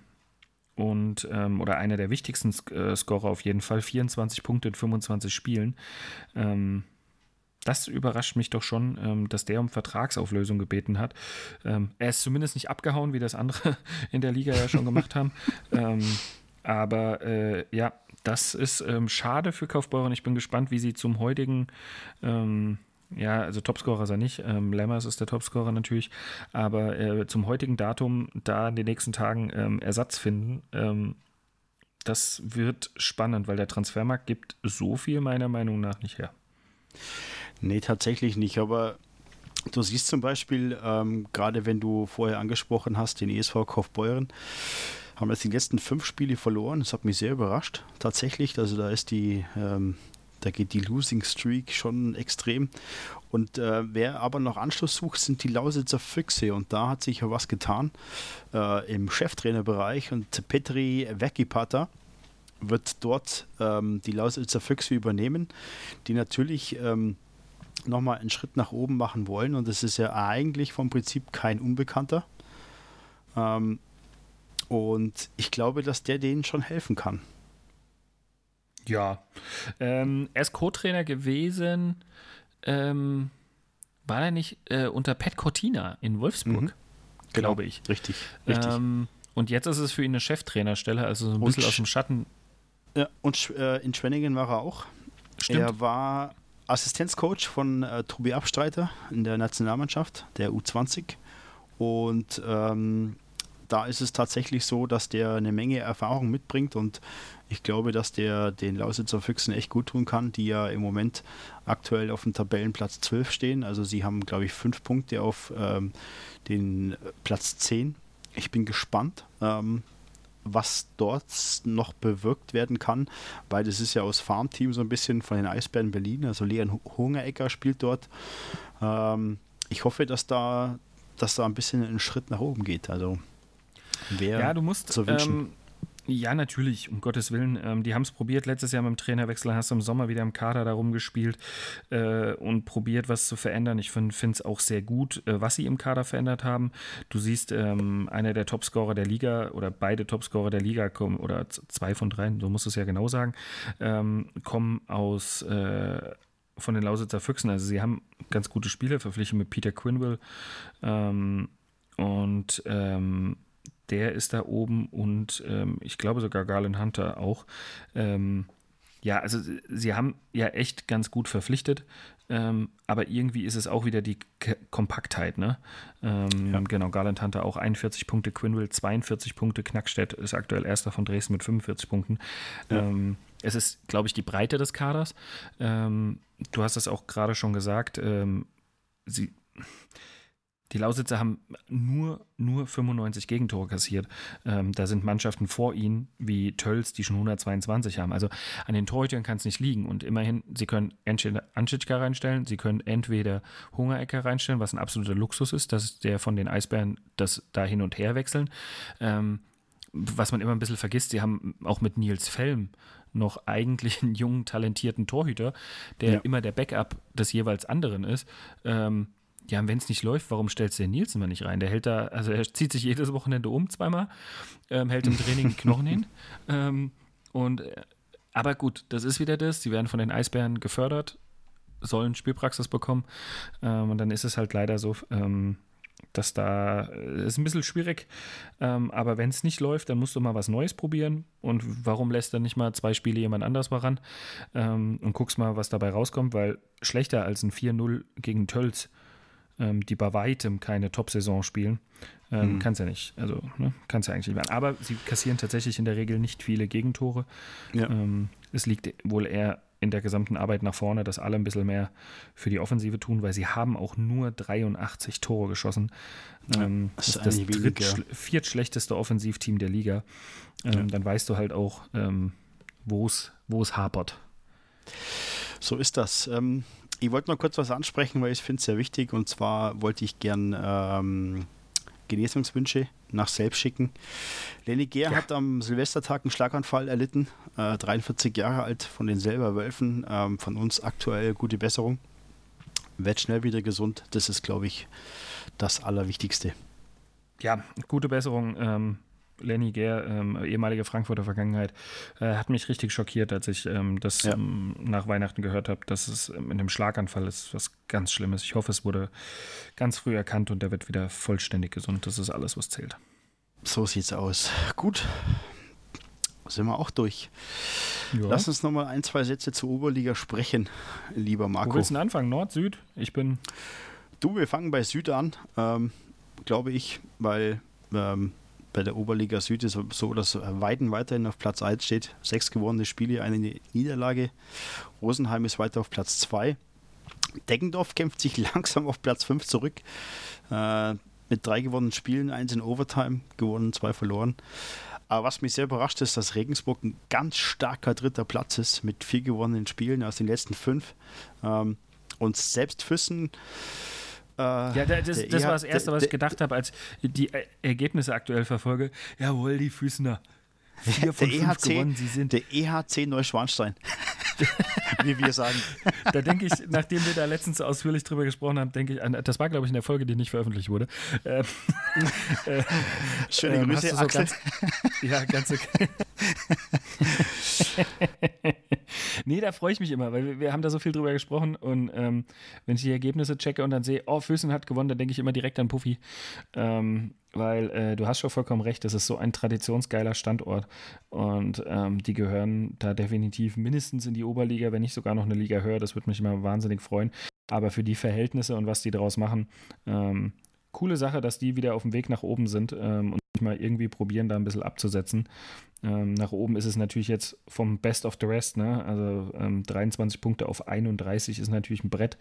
und ähm, oder einer der wichtigsten äh, Scorer auf jeden Fall. 24 Punkte in 25 Spielen. Ähm, das überrascht mich doch schon, ähm, dass der um Vertragsauflösung gebeten hat. Ähm, er ist zumindest nicht abgehauen, wie das andere *laughs* in der Liga ja schon gemacht haben. Ähm, aber äh, ja, das ist ähm, schade für Kaufbeuren. Ich bin gespannt, wie sie zum heutigen ja, also Topscorer ist er nicht. Ähm, Lammers ist der Topscorer natürlich. Aber äh, zum heutigen Datum da in den nächsten Tagen ähm, Ersatz finden, ähm, das wird spannend, weil der Transfermarkt gibt so viel meiner Meinung nach nicht her. Nee, tatsächlich nicht. Aber du siehst zum Beispiel, ähm, gerade wenn du vorher angesprochen hast, den ESV Kaufbeuren, haben jetzt die letzten fünf Spiele verloren. Das hat mich sehr überrascht. Tatsächlich, also da ist die ähm, da geht die Losing Streak schon extrem. Und äh, wer aber noch Anschluss sucht, sind die Lausitzer Füchse. Und da hat sich ja was getan äh, im Cheftrainerbereich. Und Petri Wekipata wird dort ähm, die Lausitzer Füchse übernehmen, die natürlich ähm, nochmal einen Schritt nach oben machen wollen. Und das ist ja eigentlich vom Prinzip kein Unbekannter. Ähm, und ich glaube, dass der denen schon helfen kann. Ja. Ähm, er ist Co-Trainer gewesen. Ähm, war er nicht äh, unter Pat Cortina in Wolfsburg? Mhm. Glaube genau. ich. Richtig. richtig. Ähm, und jetzt ist es für ihn eine Cheftrainerstelle, also so ein bisschen aus dem Schatten. Ja, und äh, in Schwenningen war er auch. Stimmt. Er war Assistenzcoach von äh, Tobi Abstreiter in der Nationalmannschaft, der U20. Und ähm, da ist es tatsächlich so, dass der eine Menge Erfahrung mitbringt und ich glaube, dass der den Lausitzer Füchsen echt gut tun kann, die ja im Moment aktuell auf dem Tabellenplatz 12 stehen. Also sie haben, glaube ich, fünf Punkte auf ähm, den Platz 10. Ich bin gespannt, ähm, was dort noch bewirkt werden kann, weil das ist ja aus Farmteam so ein bisschen von den Eisbären Berlin. Also Leon Hungerecker spielt dort. Ähm, ich hoffe, dass da, dass da ein bisschen ein Schritt nach oben geht. Also Wer ja, du musst. Zu wünschen. Ähm, ja, natürlich, um Gottes Willen. Ähm, die haben es probiert. Letztes Jahr mit dem Trainerwechsel hast du im Sommer wieder im Kader darum gespielt äh, und probiert, was zu verändern. Ich finde es auch sehr gut, äh, was sie im Kader verändert haben. Du siehst, ähm, einer der Topscorer der Liga oder beide Topscorer der Liga kommen, oder zwei von drei, so muss es ja genau sagen, ähm, kommen aus. Äh, von den Lausitzer Füchsen. Also sie haben ganz gute Spiele verpflichtet mit Peter Quinville ähm, und ähm, der ist da oben und ähm, ich glaube sogar Garland Hunter auch. Ähm, ja, also sie haben ja echt ganz gut verpflichtet, ähm, aber irgendwie ist es auch wieder die K Kompaktheit, ne? Ähm, ja. Genau, Garland Hunter auch 41 Punkte, Quinville 42 Punkte, Knackstedt ist aktuell erster von Dresden mit 45 Punkten. Ja. Ähm, es ist, glaube ich, die Breite des Kaders. Ähm, du hast es auch gerade schon gesagt, sie die Lausitzer haben nur, nur 95 Gegentore kassiert. Ähm, da sind Mannschaften vor ihnen, wie Tölz, die schon 122 haben. Also an den Torhütern kann es nicht liegen. Und immerhin, sie können entweder Anschitschka reinstellen, sie können entweder Hungerecker reinstellen, was ein absoluter Luxus ist, dass der von den Eisbären das da hin und her wechseln. Ähm, was man immer ein bisschen vergisst, sie haben auch mit Nils Felm noch eigentlich einen jungen, talentierten Torhüter, der ja. immer der Backup des jeweils anderen ist. Ähm, ja, wenn es nicht läuft, warum stellst du den Nielsen mal nicht rein? Der hält da, also er zieht sich jedes Wochenende um zweimal, ähm, hält im Training die Knochen hin. *laughs* Ähm, und äh, aber gut, das ist wieder das. Sie werden von den Eisbären gefördert, sollen Spielpraxis bekommen. Ähm, und dann ist es halt leider so, ähm, dass da äh, ist ein bisschen schwierig. Ähm, aber wenn es nicht läuft, dann musst du mal was Neues probieren. Und warum lässt dann nicht mal zwei Spiele jemand anders mal ran ähm, und guckst mal, was dabei rauskommt? Weil schlechter als ein 4-0 gegen Tölz, ähm, die bei weitem keine Top-Saison spielen, ähm, mhm. kannst ja nicht. Also ne, kannst ja eigentlich nicht werden. Aber sie kassieren tatsächlich in der Regel nicht viele Gegentore. Ja. Ähm, es liegt wohl eher in der gesamten Arbeit nach vorne, dass alle ein bisschen mehr für die Offensive tun, weil sie haben auch nur 83 Tore geschossen. Ja, ähm, das ist das dritt, viertschlechteste Offensivteam der Liga. Ähm, ja. Dann weißt du halt auch, ähm, wo es hapert. So ist das. Ähm, ich wollte noch kurz was ansprechen, weil ich finde es sehr wichtig. Und zwar wollte ich gern ähm, Genesungswünsche nach selbst schicken. Lenny Gehr ja. hat am Silvestertag einen Schlaganfall erlitten, äh, 43 Jahre alt, von den selber Wölfen, ähm, von uns aktuell gute Besserung. Wird schnell wieder gesund, das ist, glaube ich, das Allerwichtigste. Ja, gute Besserung. Ähm, Lenny Gehr, ähm, ehemalige Frankfurter Vergangenheit, äh, hat mich richtig schockiert, als ich ähm, das ja. ähm, nach Weihnachten gehört habe, dass es in einem Schlaganfall ist, was ganz Schlimmes. Ich hoffe, es wurde ganz früh erkannt und er wird wieder vollständig gesund. Das ist alles, was zählt. So sieht's aus. Gut. Sind wir auch durch. Ja. Lass uns nochmal ein, zwei Sätze zur Oberliga sprechen, lieber Marco. Wo willst du anfangen? Nord, Süd? Ich bin. Du, wir fangen bei Süd an, ähm, glaube ich, weil ähm, bei der Oberliga Süd ist so, dass Weiden weiterhin auf Platz 1 steht. Sechs gewonnene Spiele, eine Niederlage. Rosenheim ist weiter auf Platz 2. Deggendorf kämpft sich *laughs* langsam auf Platz 5 zurück. Äh, mit drei gewonnenen Spielen, eins in Overtime gewonnen, zwei verloren. Aber was mich sehr überrascht ist, dass Regensburg ein ganz starker dritter Platz ist mit vier gewonnenen Spielen aus den letzten fünf. Ähm, und selbst Füssen ja, das, das war das Erste, was ich gedacht habe, als die Ergebnisse aktuell verfolge. Jawohl, die Füßner. Vier von der fünf EHC, gewonnen. Sie sind der EHC Neuschwanstein. *laughs* Wie wir sagen. Da denke ich, nachdem wir da letztens ausführlich drüber gesprochen haben, denke ich, an, das war, glaube ich, in der Folge, die nicht veröffentlicht wurde. Ähm, *laughs* äh, Schöne ähm, Grüße, so ganz, Ja, ganz okay. *laughs* nee, da freue ich mich immer, weil wir, wir, haben da so viel drüber gesprochen und ähm, wenn ich die Ergebnisse checke und dann sehe, oh, Füßen hat gewonnen, dann denke ich immer direkt an Puffy. Ähm, weil äh, du hast schon vollkommen recht, das ist so ein traditionsgeiler Standort und ähm, die gehören da definitiv mindestens in die Oberliga, wenn nicht sogar noch eine Liga höher. Das würde mich immer wahnsinnig freuen. Aber für die Verhältnisse und was die daraus machen, ähm, coole Sache, dass die wieder auf dem Weg nach oben sind ähm, und mal irgendwie probieren, da ein bisschen abzusetzen. Ähm, nach oben ist es natürlich jetzt vom Best of the Rest, ne? also ähm, 23 Punkte auf 31 ist natürlich ein Brett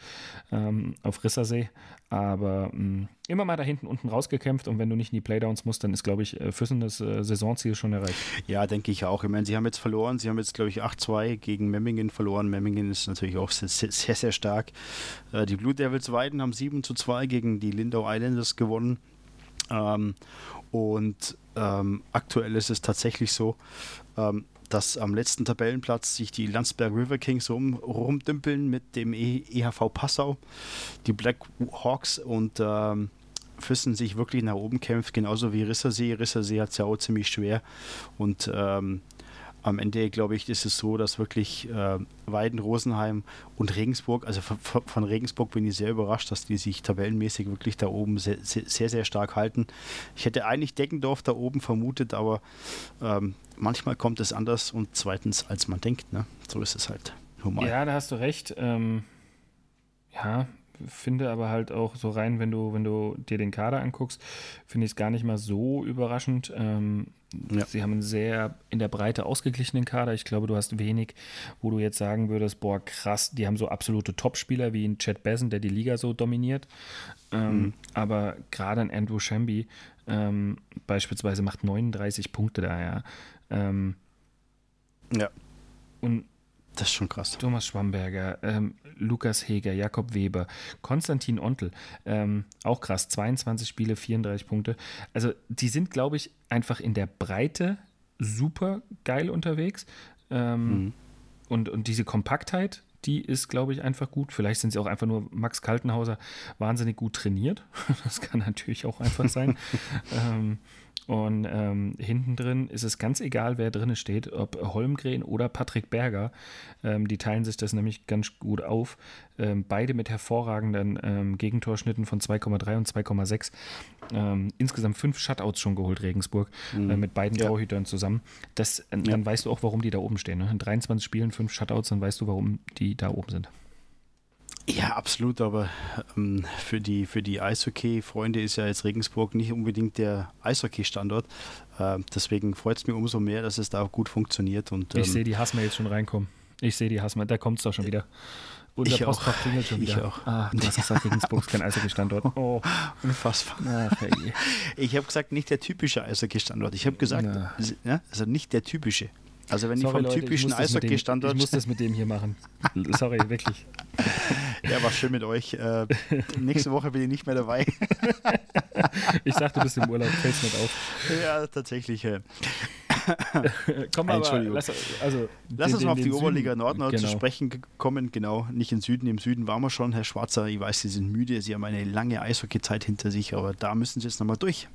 ähm, auf Rissersee, aber ähm, immer mal da hinten unten rausgekämpft und wenn du nicht in die Playdowns musst, dann ist, glaube ich, äh, Füssen das äh, Saisonziel schon erreicht. Ja, denke ich auch. Ich meine, sie haben jetzt verloren, sie haben jetzt, glaube ich, 8-2 gegen Memmingen verloren. Memmingen ist natürlich auch sehr, sehr, sehr stark. Äh, die Blue Devils Weiden haben 7 2 gegen die Lindau Islanders gewonnen. Ähm, und ähm, aktuell ist es tatsächlich so, ähm, dass am letzten Tabellenplatz sich die Landsberg River Kings rum, rumdümpeln mit dem e EHV Passau, die Black Hawks und ähm, Füssen sich wirklich nach oben kämpft, genauso wie Rissersee. Rissersee hat es ja auch ziemlich schwer und ähm, am Ende, glaube ich, ist es so, dass wirklich äh, Weiden, Rosenheim und Regensburg, also von, Regensburg bin ich sehr überrascht, dass die sich tabellenmäßig wirklich da oben sehr, sehr, sehr stark halten. Ich hätte eigentlich Deckendorf da oben vermutet, aber ähm, manchmal kommt es anders und zweitens, als man denkt. Ne? So ist es halt. Normal. Ja, da hast du recht. Ähm, ja, finde aber halt auch so rein, wenn du, wenn du dir den Kader anguckst, finde ich es gar nicht mal so überraschend. Ähm, ja. Sie haben einen sehr in der Breite ausgeglichenen Kader. Ich glaube, du hast wenig, wo du jetzt sagen würdest, boah, krass, die haben so absolute Topspieler wie ein Chad Besson, der die Liga so dominiert. Ähm, mhm. Aber gerade ein Andrew Shamby ähm, beispielsweise macht 39 Punkte da, ja. Ähm, ja. Und das ist schon krass. Thomas Schwamberger, ähm, Lukas Heger, Jakob Weber, Konstantin Ontel, ähm, auch krass, 22 Spiele, 34 Punkte. Also die sind, glaube ich, einfach in der Breite super geil unterwegs. Ähm, mhm. und, und diese Kompaktheit, die ist, glaube ich, einfach gut. Vielleicht sind sie auch einfach nur Max Kaltenhauser wahnsinnig gut trainiert. *laughs* Das kann natürlich auch einfach sein. *laughs* ähm, Und ähm, hinten drin ist es ganz egal, wer drin steht, ob Holmgren oder Patrick Berger. Ähm, die teilen sich das nämlich ganz gut auf. Ähm, beide mit hervorragenden ähm, Gegentorschnitten von 2,3 und 2,6. Ähm, insgesamt fünf Shutouts schon geholt, Regensburg, mhm. äh, mit beiden ja. Torhütern zusammen. Das, äh, dann ja. weißt du auch, warum die da oben stehen. Ne? In 23 Spielen fünf Shutouts, dann weißt du, warum die da oben sind. Ja, absolut, aber ähm, für die, für die Eishockey-Freunde ist ja jetzt Regensburg nicht unbedingt der Eishockey-Standort. Äh, deswegen freut es mich umso mehr, dass es da gut funktioniert. Und, ähm, ich sehe die Hassmails schon reinkommen. Ich sehe die Hassmails, da kommt es doch schon wieder. Unser ich Postfach klingelt schon wieder. Ich auch. Ah, du hast gesagt, Regensburg ist kein *laughs* Eishockey-Standort. Oh. Unfassbar. Ach, ich habe gesagt, nicht der typische Eishockey-Standort. Ich habe gesagt, ja, also nicht der typische. Also wenn Sorry, ich vom Leute, typischen Eishockey-Standort... Ich muss das mit dem hier machen. *laughs* Sorry, wirklich. Ja, war schön mit euch. Äh, nächste Woche bin ich nicht mehr dabei. *laughs* ich sag, du bist im Urlaub, fällst nicht auf. Ja, tatsächlich. Äh. *laughs* Komm Entschuldigung. Lass, also, lass den, uns mal auf die Oberliga Nord genau. zu sprechen kommen. Genau, nicht im Süden. Im Süden waren wir schon, Herr Schwarzer. Ich weiß, Sie sind müde. Sie haben eine lange Eishockey-Zeit hinter sich, aber da müssen Sie jetzt nochmal durch.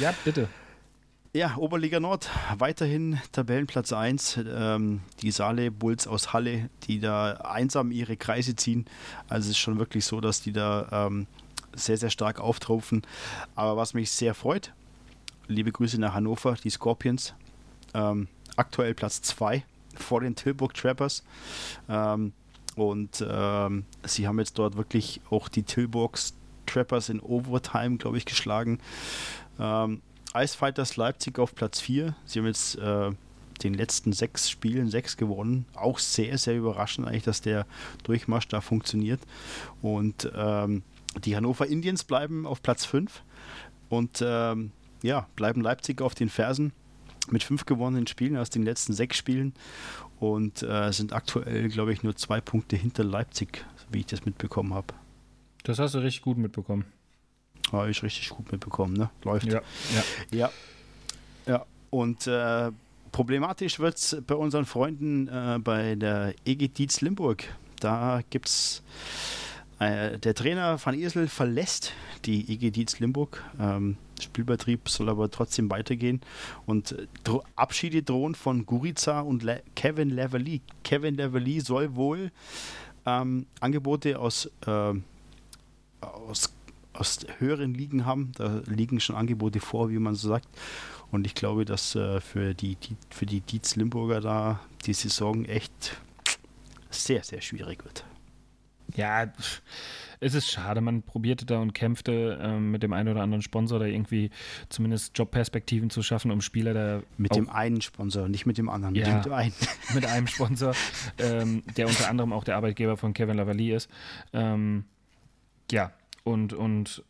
Ja, bitte. Ja, Oberliga Nord, weiterhin Tabellenplatz 1. Ähm, die Saale Bulls aus Halle, die da einsam ihre Kreise ziehen. Also es ist schon wirklich so, dass die da ähm, sehr, sehr stark auftrumpfen. Aber was mich sehr freut, liebe Grüße nach Hannover, die Scorpions. Ähm, aktuell Platz 2 vor den Tilburg Trappers. Ähm, und ähm, sie haben jetzt dort wirklich auch die Tilburgs Trappers in Overtime, glaube ich, geschlagen. Ähm, Ice Fighters Leipzig auf Platz 4. Sie haben jetzt äh, den letzten sechs Spielen sechs gewonnen. Auch sehr, sehr überraschend eigentlich, dass der Durchmarsch da funktioniert. Und ähm, die Hannover Indians bleiben auf Platz 5 und ähm, ja, bleiben Leipzig auf den Fersen mit fünf gewonnenen Spielen aus den letzten sechs Spielen und äh, sind aktuell, glaube ich, nur zwei Punkte hinter Leipzig, wie ich das mitbekommen habe. Das hast du richtig gut mitbekommen. Habe ich richtig gut mitbekommen, ne? Läuft. Ja. Ja. Ja. ja. Und äh, problematisch wird es bei unseren Freunden äh, bei der EG Dietz Limburg. Da gibt es äh, der Trainer Van Isel verlässt die EG Dietz Limburg. Ähm, Spielbetrieb soll aber trotzdem weitergehen. Und äh, dro Abschiede drohen von Gurica und Le Kevin Leverly. Kevin Leverly soll wohl ähm, Angebote aus, äh, aus aus höheren Ligen haben. Da liegen schon Angebote vor, wie man so sagt. Und ich glaube, dass äh, für, die, die, für die Dietz Limburger da die Saison echt sehr, sehr schwierig wird. Ja, es ist schade. Man probierte da und kämpfte ähm, mit dem einen oder anderen Sponsor da irgendwie zumindest Jobperspektiven zu schaffen, um Spieler da. Mit dem einen Sponsor, nicht mit dem anderen. Ja, mit, dem einen. *laughs* mit einem Sponsor, ähm, der unter anderem auch der Arbeitgeber von Kevin Lavalley ist. Ähm, ja, und, und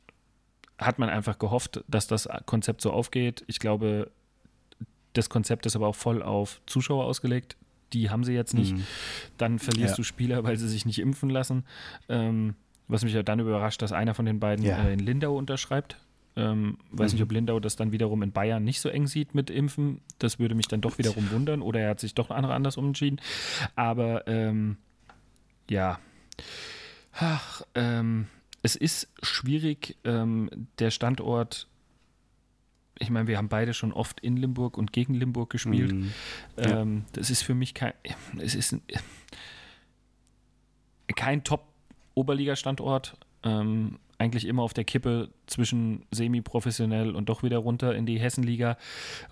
hat man einfach gehofft, dass das Konzept so aufgeht. Ich glaube, das Konzept ist aber auch voll auf Zuschauer ausgelegt. Die haben sie jetzt nicht. Mhm. Dann verlierst ja. du Spieler, weil sie sich nicht impfen lassen. Ähm, was mich ja dann überrascht, dass einer von den beiden ja. äh, in Lindau unterschreibt. Ähm, weiß mhm. nicht, ob Lindau das dann wiederum in Bayern nicht so eng sieht mit Impfen. Das würde mich dann doch wiederum wundern. Oder er hat sich doch anders umentschieden. Aber ähm, ja. Ach, ähm, es ist schwierig, ähm, der Standort. Ich meine, wir haben beide schon oft in Limburg und gegen Limburg gespielt. Ja. ähm, das ist für mich kein, es ist kein Top-Oberliga-Standort. Ähm, eigentlich immer auf der Kippe zwischen semi-professionell und doch wieder runter in die Hessenliga.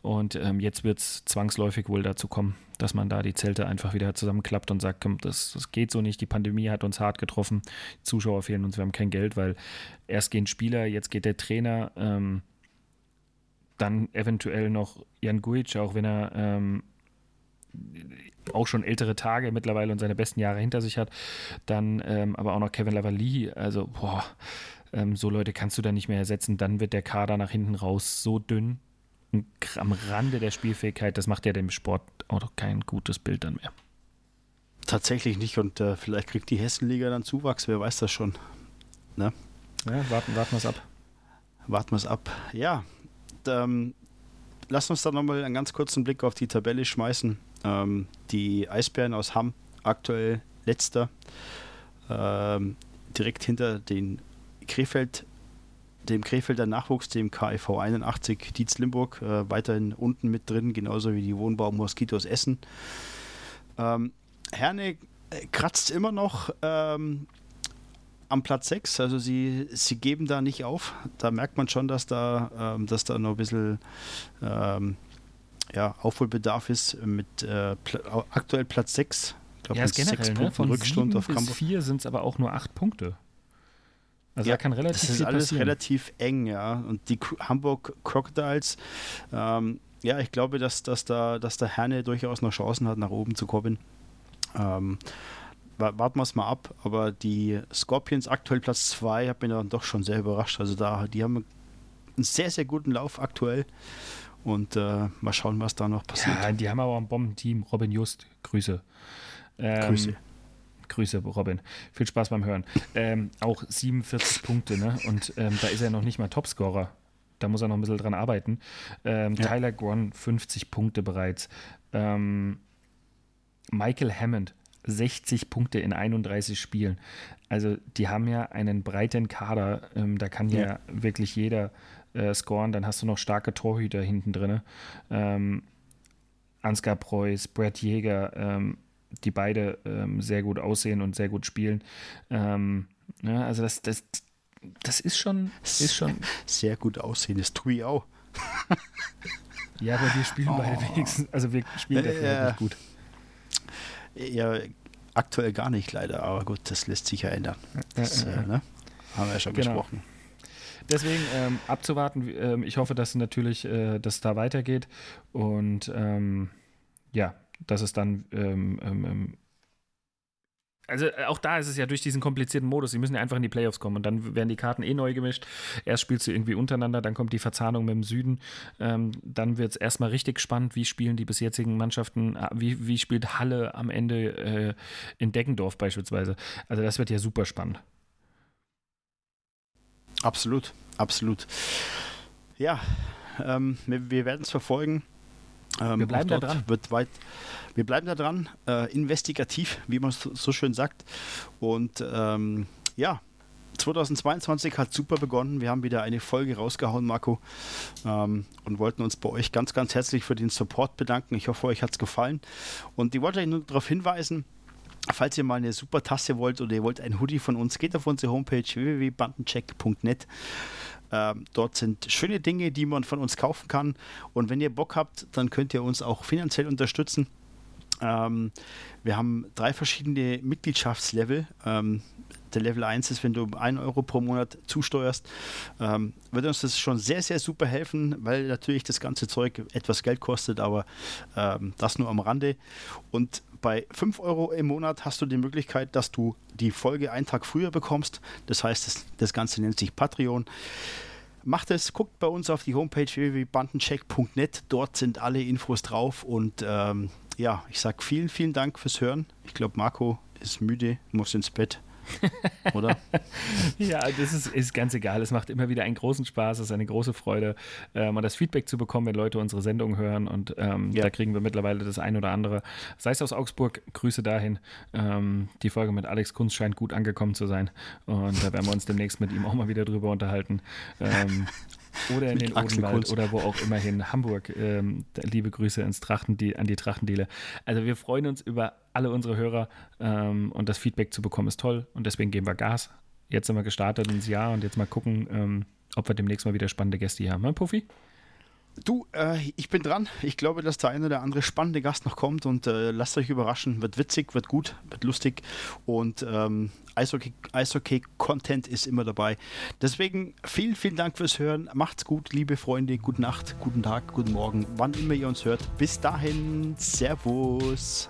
Und ähm, jetzt wird es zwangsläufig wohl dazu kommen, dass man da die Zelte einfach wieder zusammenklappt und sagt, komm, das, das geht so nicht, die Pandemie hat uns hart getroffen, Zuschauer fehlen uns, wir haben kein Geld, weil erst gehen Spieler, jetzt geht der Trainer, ähm, dann eventuell noch Jan Guic, auch wenn er ähm, auch schon ältere Tage mittlerweile und seine besten Jahre hinter sich hat. Dann ähm, aber auch noch Kevin Lavalley. Also, boah, ähm, so Leute kannst du da nicht mehr ersetzen. Dann wird der Kader nach hinten raus so dünn. Und am Rande der Spielfähigkeit, das macht ja dem Sport auch kein gutes Bild dann mehr. Tatsächlich nicht. Und äh, vielleicht kriegt die Hessenliga dann Zuwachs, wer weiß das schon. Ne? Ja, warten, warten wir es ab. Warten wir es ab. Ja, ähm, lass uns da nochmal einen ganz kurzen Blick auf die Tabelle schmeißen. Ähm, die Eisbären aus Hamm, aktuell letzter, ähm, direkt hinter den Krefeld dem Krefelder Nachwuchs, dem KIV 81 Dietz Limburg, äh, weiterhin unten mit drin, genauso wie die Wohnbau Moskitos Essen. Ähm, Herne äh, kratzt immer noch ähm, am Platz 6, also sie, sie geben da nicht auf. Da merkt man schon, dass da, ähm, dass da noch ein bisschen ähm, ja, Aufholbedarf ist mit äh, pl aktuell Platz 6. Ich glaube, ja, mit generell, sechs ne? Punkten Von Rückstand auf Hamburg. vier sind es aber auch nur acht Punkte. Also ja, da kann relativ das ist alles passieren. relativ eng, ja. Und die Hamburg Crocodiles, ähm, ja, ich glaube, dass, dass, da, dass der Herne durchaus noch Chancen hat, nach oben zu kommen. Ähm, warten wir es mal ab, aber die Scorpions aktuell Platz 2 hat mich dann doch schon sehr überrascht. Also da, die haben einen sehr, sehr guten Lauf aktuell. Und äh, mal schauen, was da noch passiert. Ja, die haben aber ein Bombenteam. Robin Just, Grüße. Ähm, Grüße. Grüße, Robin. Viel Spaß beim Hören. Ähm, auch 47 Punkte, ne? Und ähm, da ist er noch nicht mal Topscorer. Da muss er noch ein bisschen dran arbeiten. Ähm, ja. Tyler Gron, 50 Punkte bereits. Ähm, Michael Hammond, 60 Punkte in 31 Spielen. Also die haben ja einen breiten Kader. Ähm, da kann ja, ja wirklich jeder äh, scoren. Dann hast du noch starke Torhüter hinten drin. Ähm, Ansgar Preuß, Brett Jäger, ähm, die beide ähm, sehr gut aussehen und sehr gut spielen. Ähm, ja, also das, das, das ist schon, ist schon. Sehr gut aussehen, das tue ich auch. ja, aber wir spielen oh. beide wenigstens, also wir spielen dafür äh, nicht gut. Ja, aktuell gar nicht leider, aber gut, das lässt sich ja ändern. Das, äh, ne? Haben wir ja schon genau. besprochen. Deswegen ähm, abzuwarten. Ähm, ich hoffe, dass natürlich äh, das da weitergeht und ähm, ja, dass es dann ähm, ähm, ähm, also äh, auch da ist es ja durch diesen komplizierten Modus, sie müssen ja einfach in die Playoffs kommen und dann werden die Karten eh neu gemischt. Erst spielst du irgendwie untereinander, dann kommt die Verzahnung mit dem Süden. Ähm, dann wird es erstmal richtig spannend, wie spielen die bis jetzigen Mannschaften, äh, wie, wie spielt Halle am Ende äh, in Deggendorf beispielsweise. Also das wird ja super spannend. Absolut, absolut. Ja, ähm, wir, wir werden es verfolgen. Ähm, wir bleiben da dran. Wird weit, wir bleiben da dran, äh, investigativ, wie man so, so schön sagt. Und ähm, ja, 2022 hat super begonnen. Wir haben wieder eine Folge rausgehauen, Marco, ähm, und wollten uns bei euch ganz, ganz herzlich für den Support bedanken. Ich hoffe, euch hat es gefallen. Und ich wollte euch nur darauf hinweisen, Falls ihr mal eine super Tasse wollt oder ihr wollt ein Hoodie von uns, geht auf unsere Homepage www.bandencheck.net. Ähm, dort sind schöne Dinge, die man von uns kaufen kann. Und wenn ihr Bock habt, dann könnt ihr uns auch finanziell unterstützen. Ähm, wir haben drei verschiedene Mitgliedschaftslevel. Ähm, der Level 1 ist, wenn du 1 Euro pro Monat zusteuerst, ähm, wird uns das schon sehr, sehr super helfen, weil natürlich das ganze Zeug etwas Geld kostet, aber ähm, das nur am Rande. Und bei 5 Euro im Monat hast du die Möglichkeit, dass du die Folge einen Tag früher bekommst. Das heißt, das, das Ganze nennt sich Patreon. Macht es, guckt bei uns auf die Homepage www.bandencheck.net. Dort sind alle Infos drauf. Und ähm, ja, ich sage vielen, vielen Dank fürs Hören. Ich glaube, Marco ist müde, muss ins Bett. *laughs* Oder? ja, das ist, ist ganz egal. Es macht immer wieder einen großen Spaß, es ist eine große Freude, ähm, das Feedback zu bekommen, wenn Leute unsere Sendung hören. Und ähm, ja. da kriegen wir mittlerweile das ein oder andere. Sei es aus Augsburg, Grüße dahin. Ähm, die Folge mit Alex Kunz scheint gut angekommen zu sein. Und da werden wir uns demnächst mit ihm auch mal wieder drüber unterhalten. *laughs* Oder in den Odenwald oder wo auch immer hin. Hamburg. Ähm, liebe Grüße ins Trachtendie an die Trachtendiele. Also wir freuen uns über alle unsere Hörer ähm, und das Feedback zu bekommen ist toll und deswegen geben wir Gas. Jetzt sind wir gestartet ins Jahr und jetzt mal gucken, ähm, ob wir demnächst mal wieder spannende Gäste hier haben. Ne, Puffy? Du, äh, ich bin dran. Ich glaube, dass der eine oder andere spannende Gast noch kommt und äh, lasst euch überraschen. Wird witzig, wird gut, wird lustig und ähm, Eishockey-Content ist immer dabei. Deswegen vielen, vielen Dank fürs Hören. Macht's gut, liebe Freunde. Gute Nacht, guten Tag, guten Morgen, wann immer ihr uns hört. Bis dahin, Servus.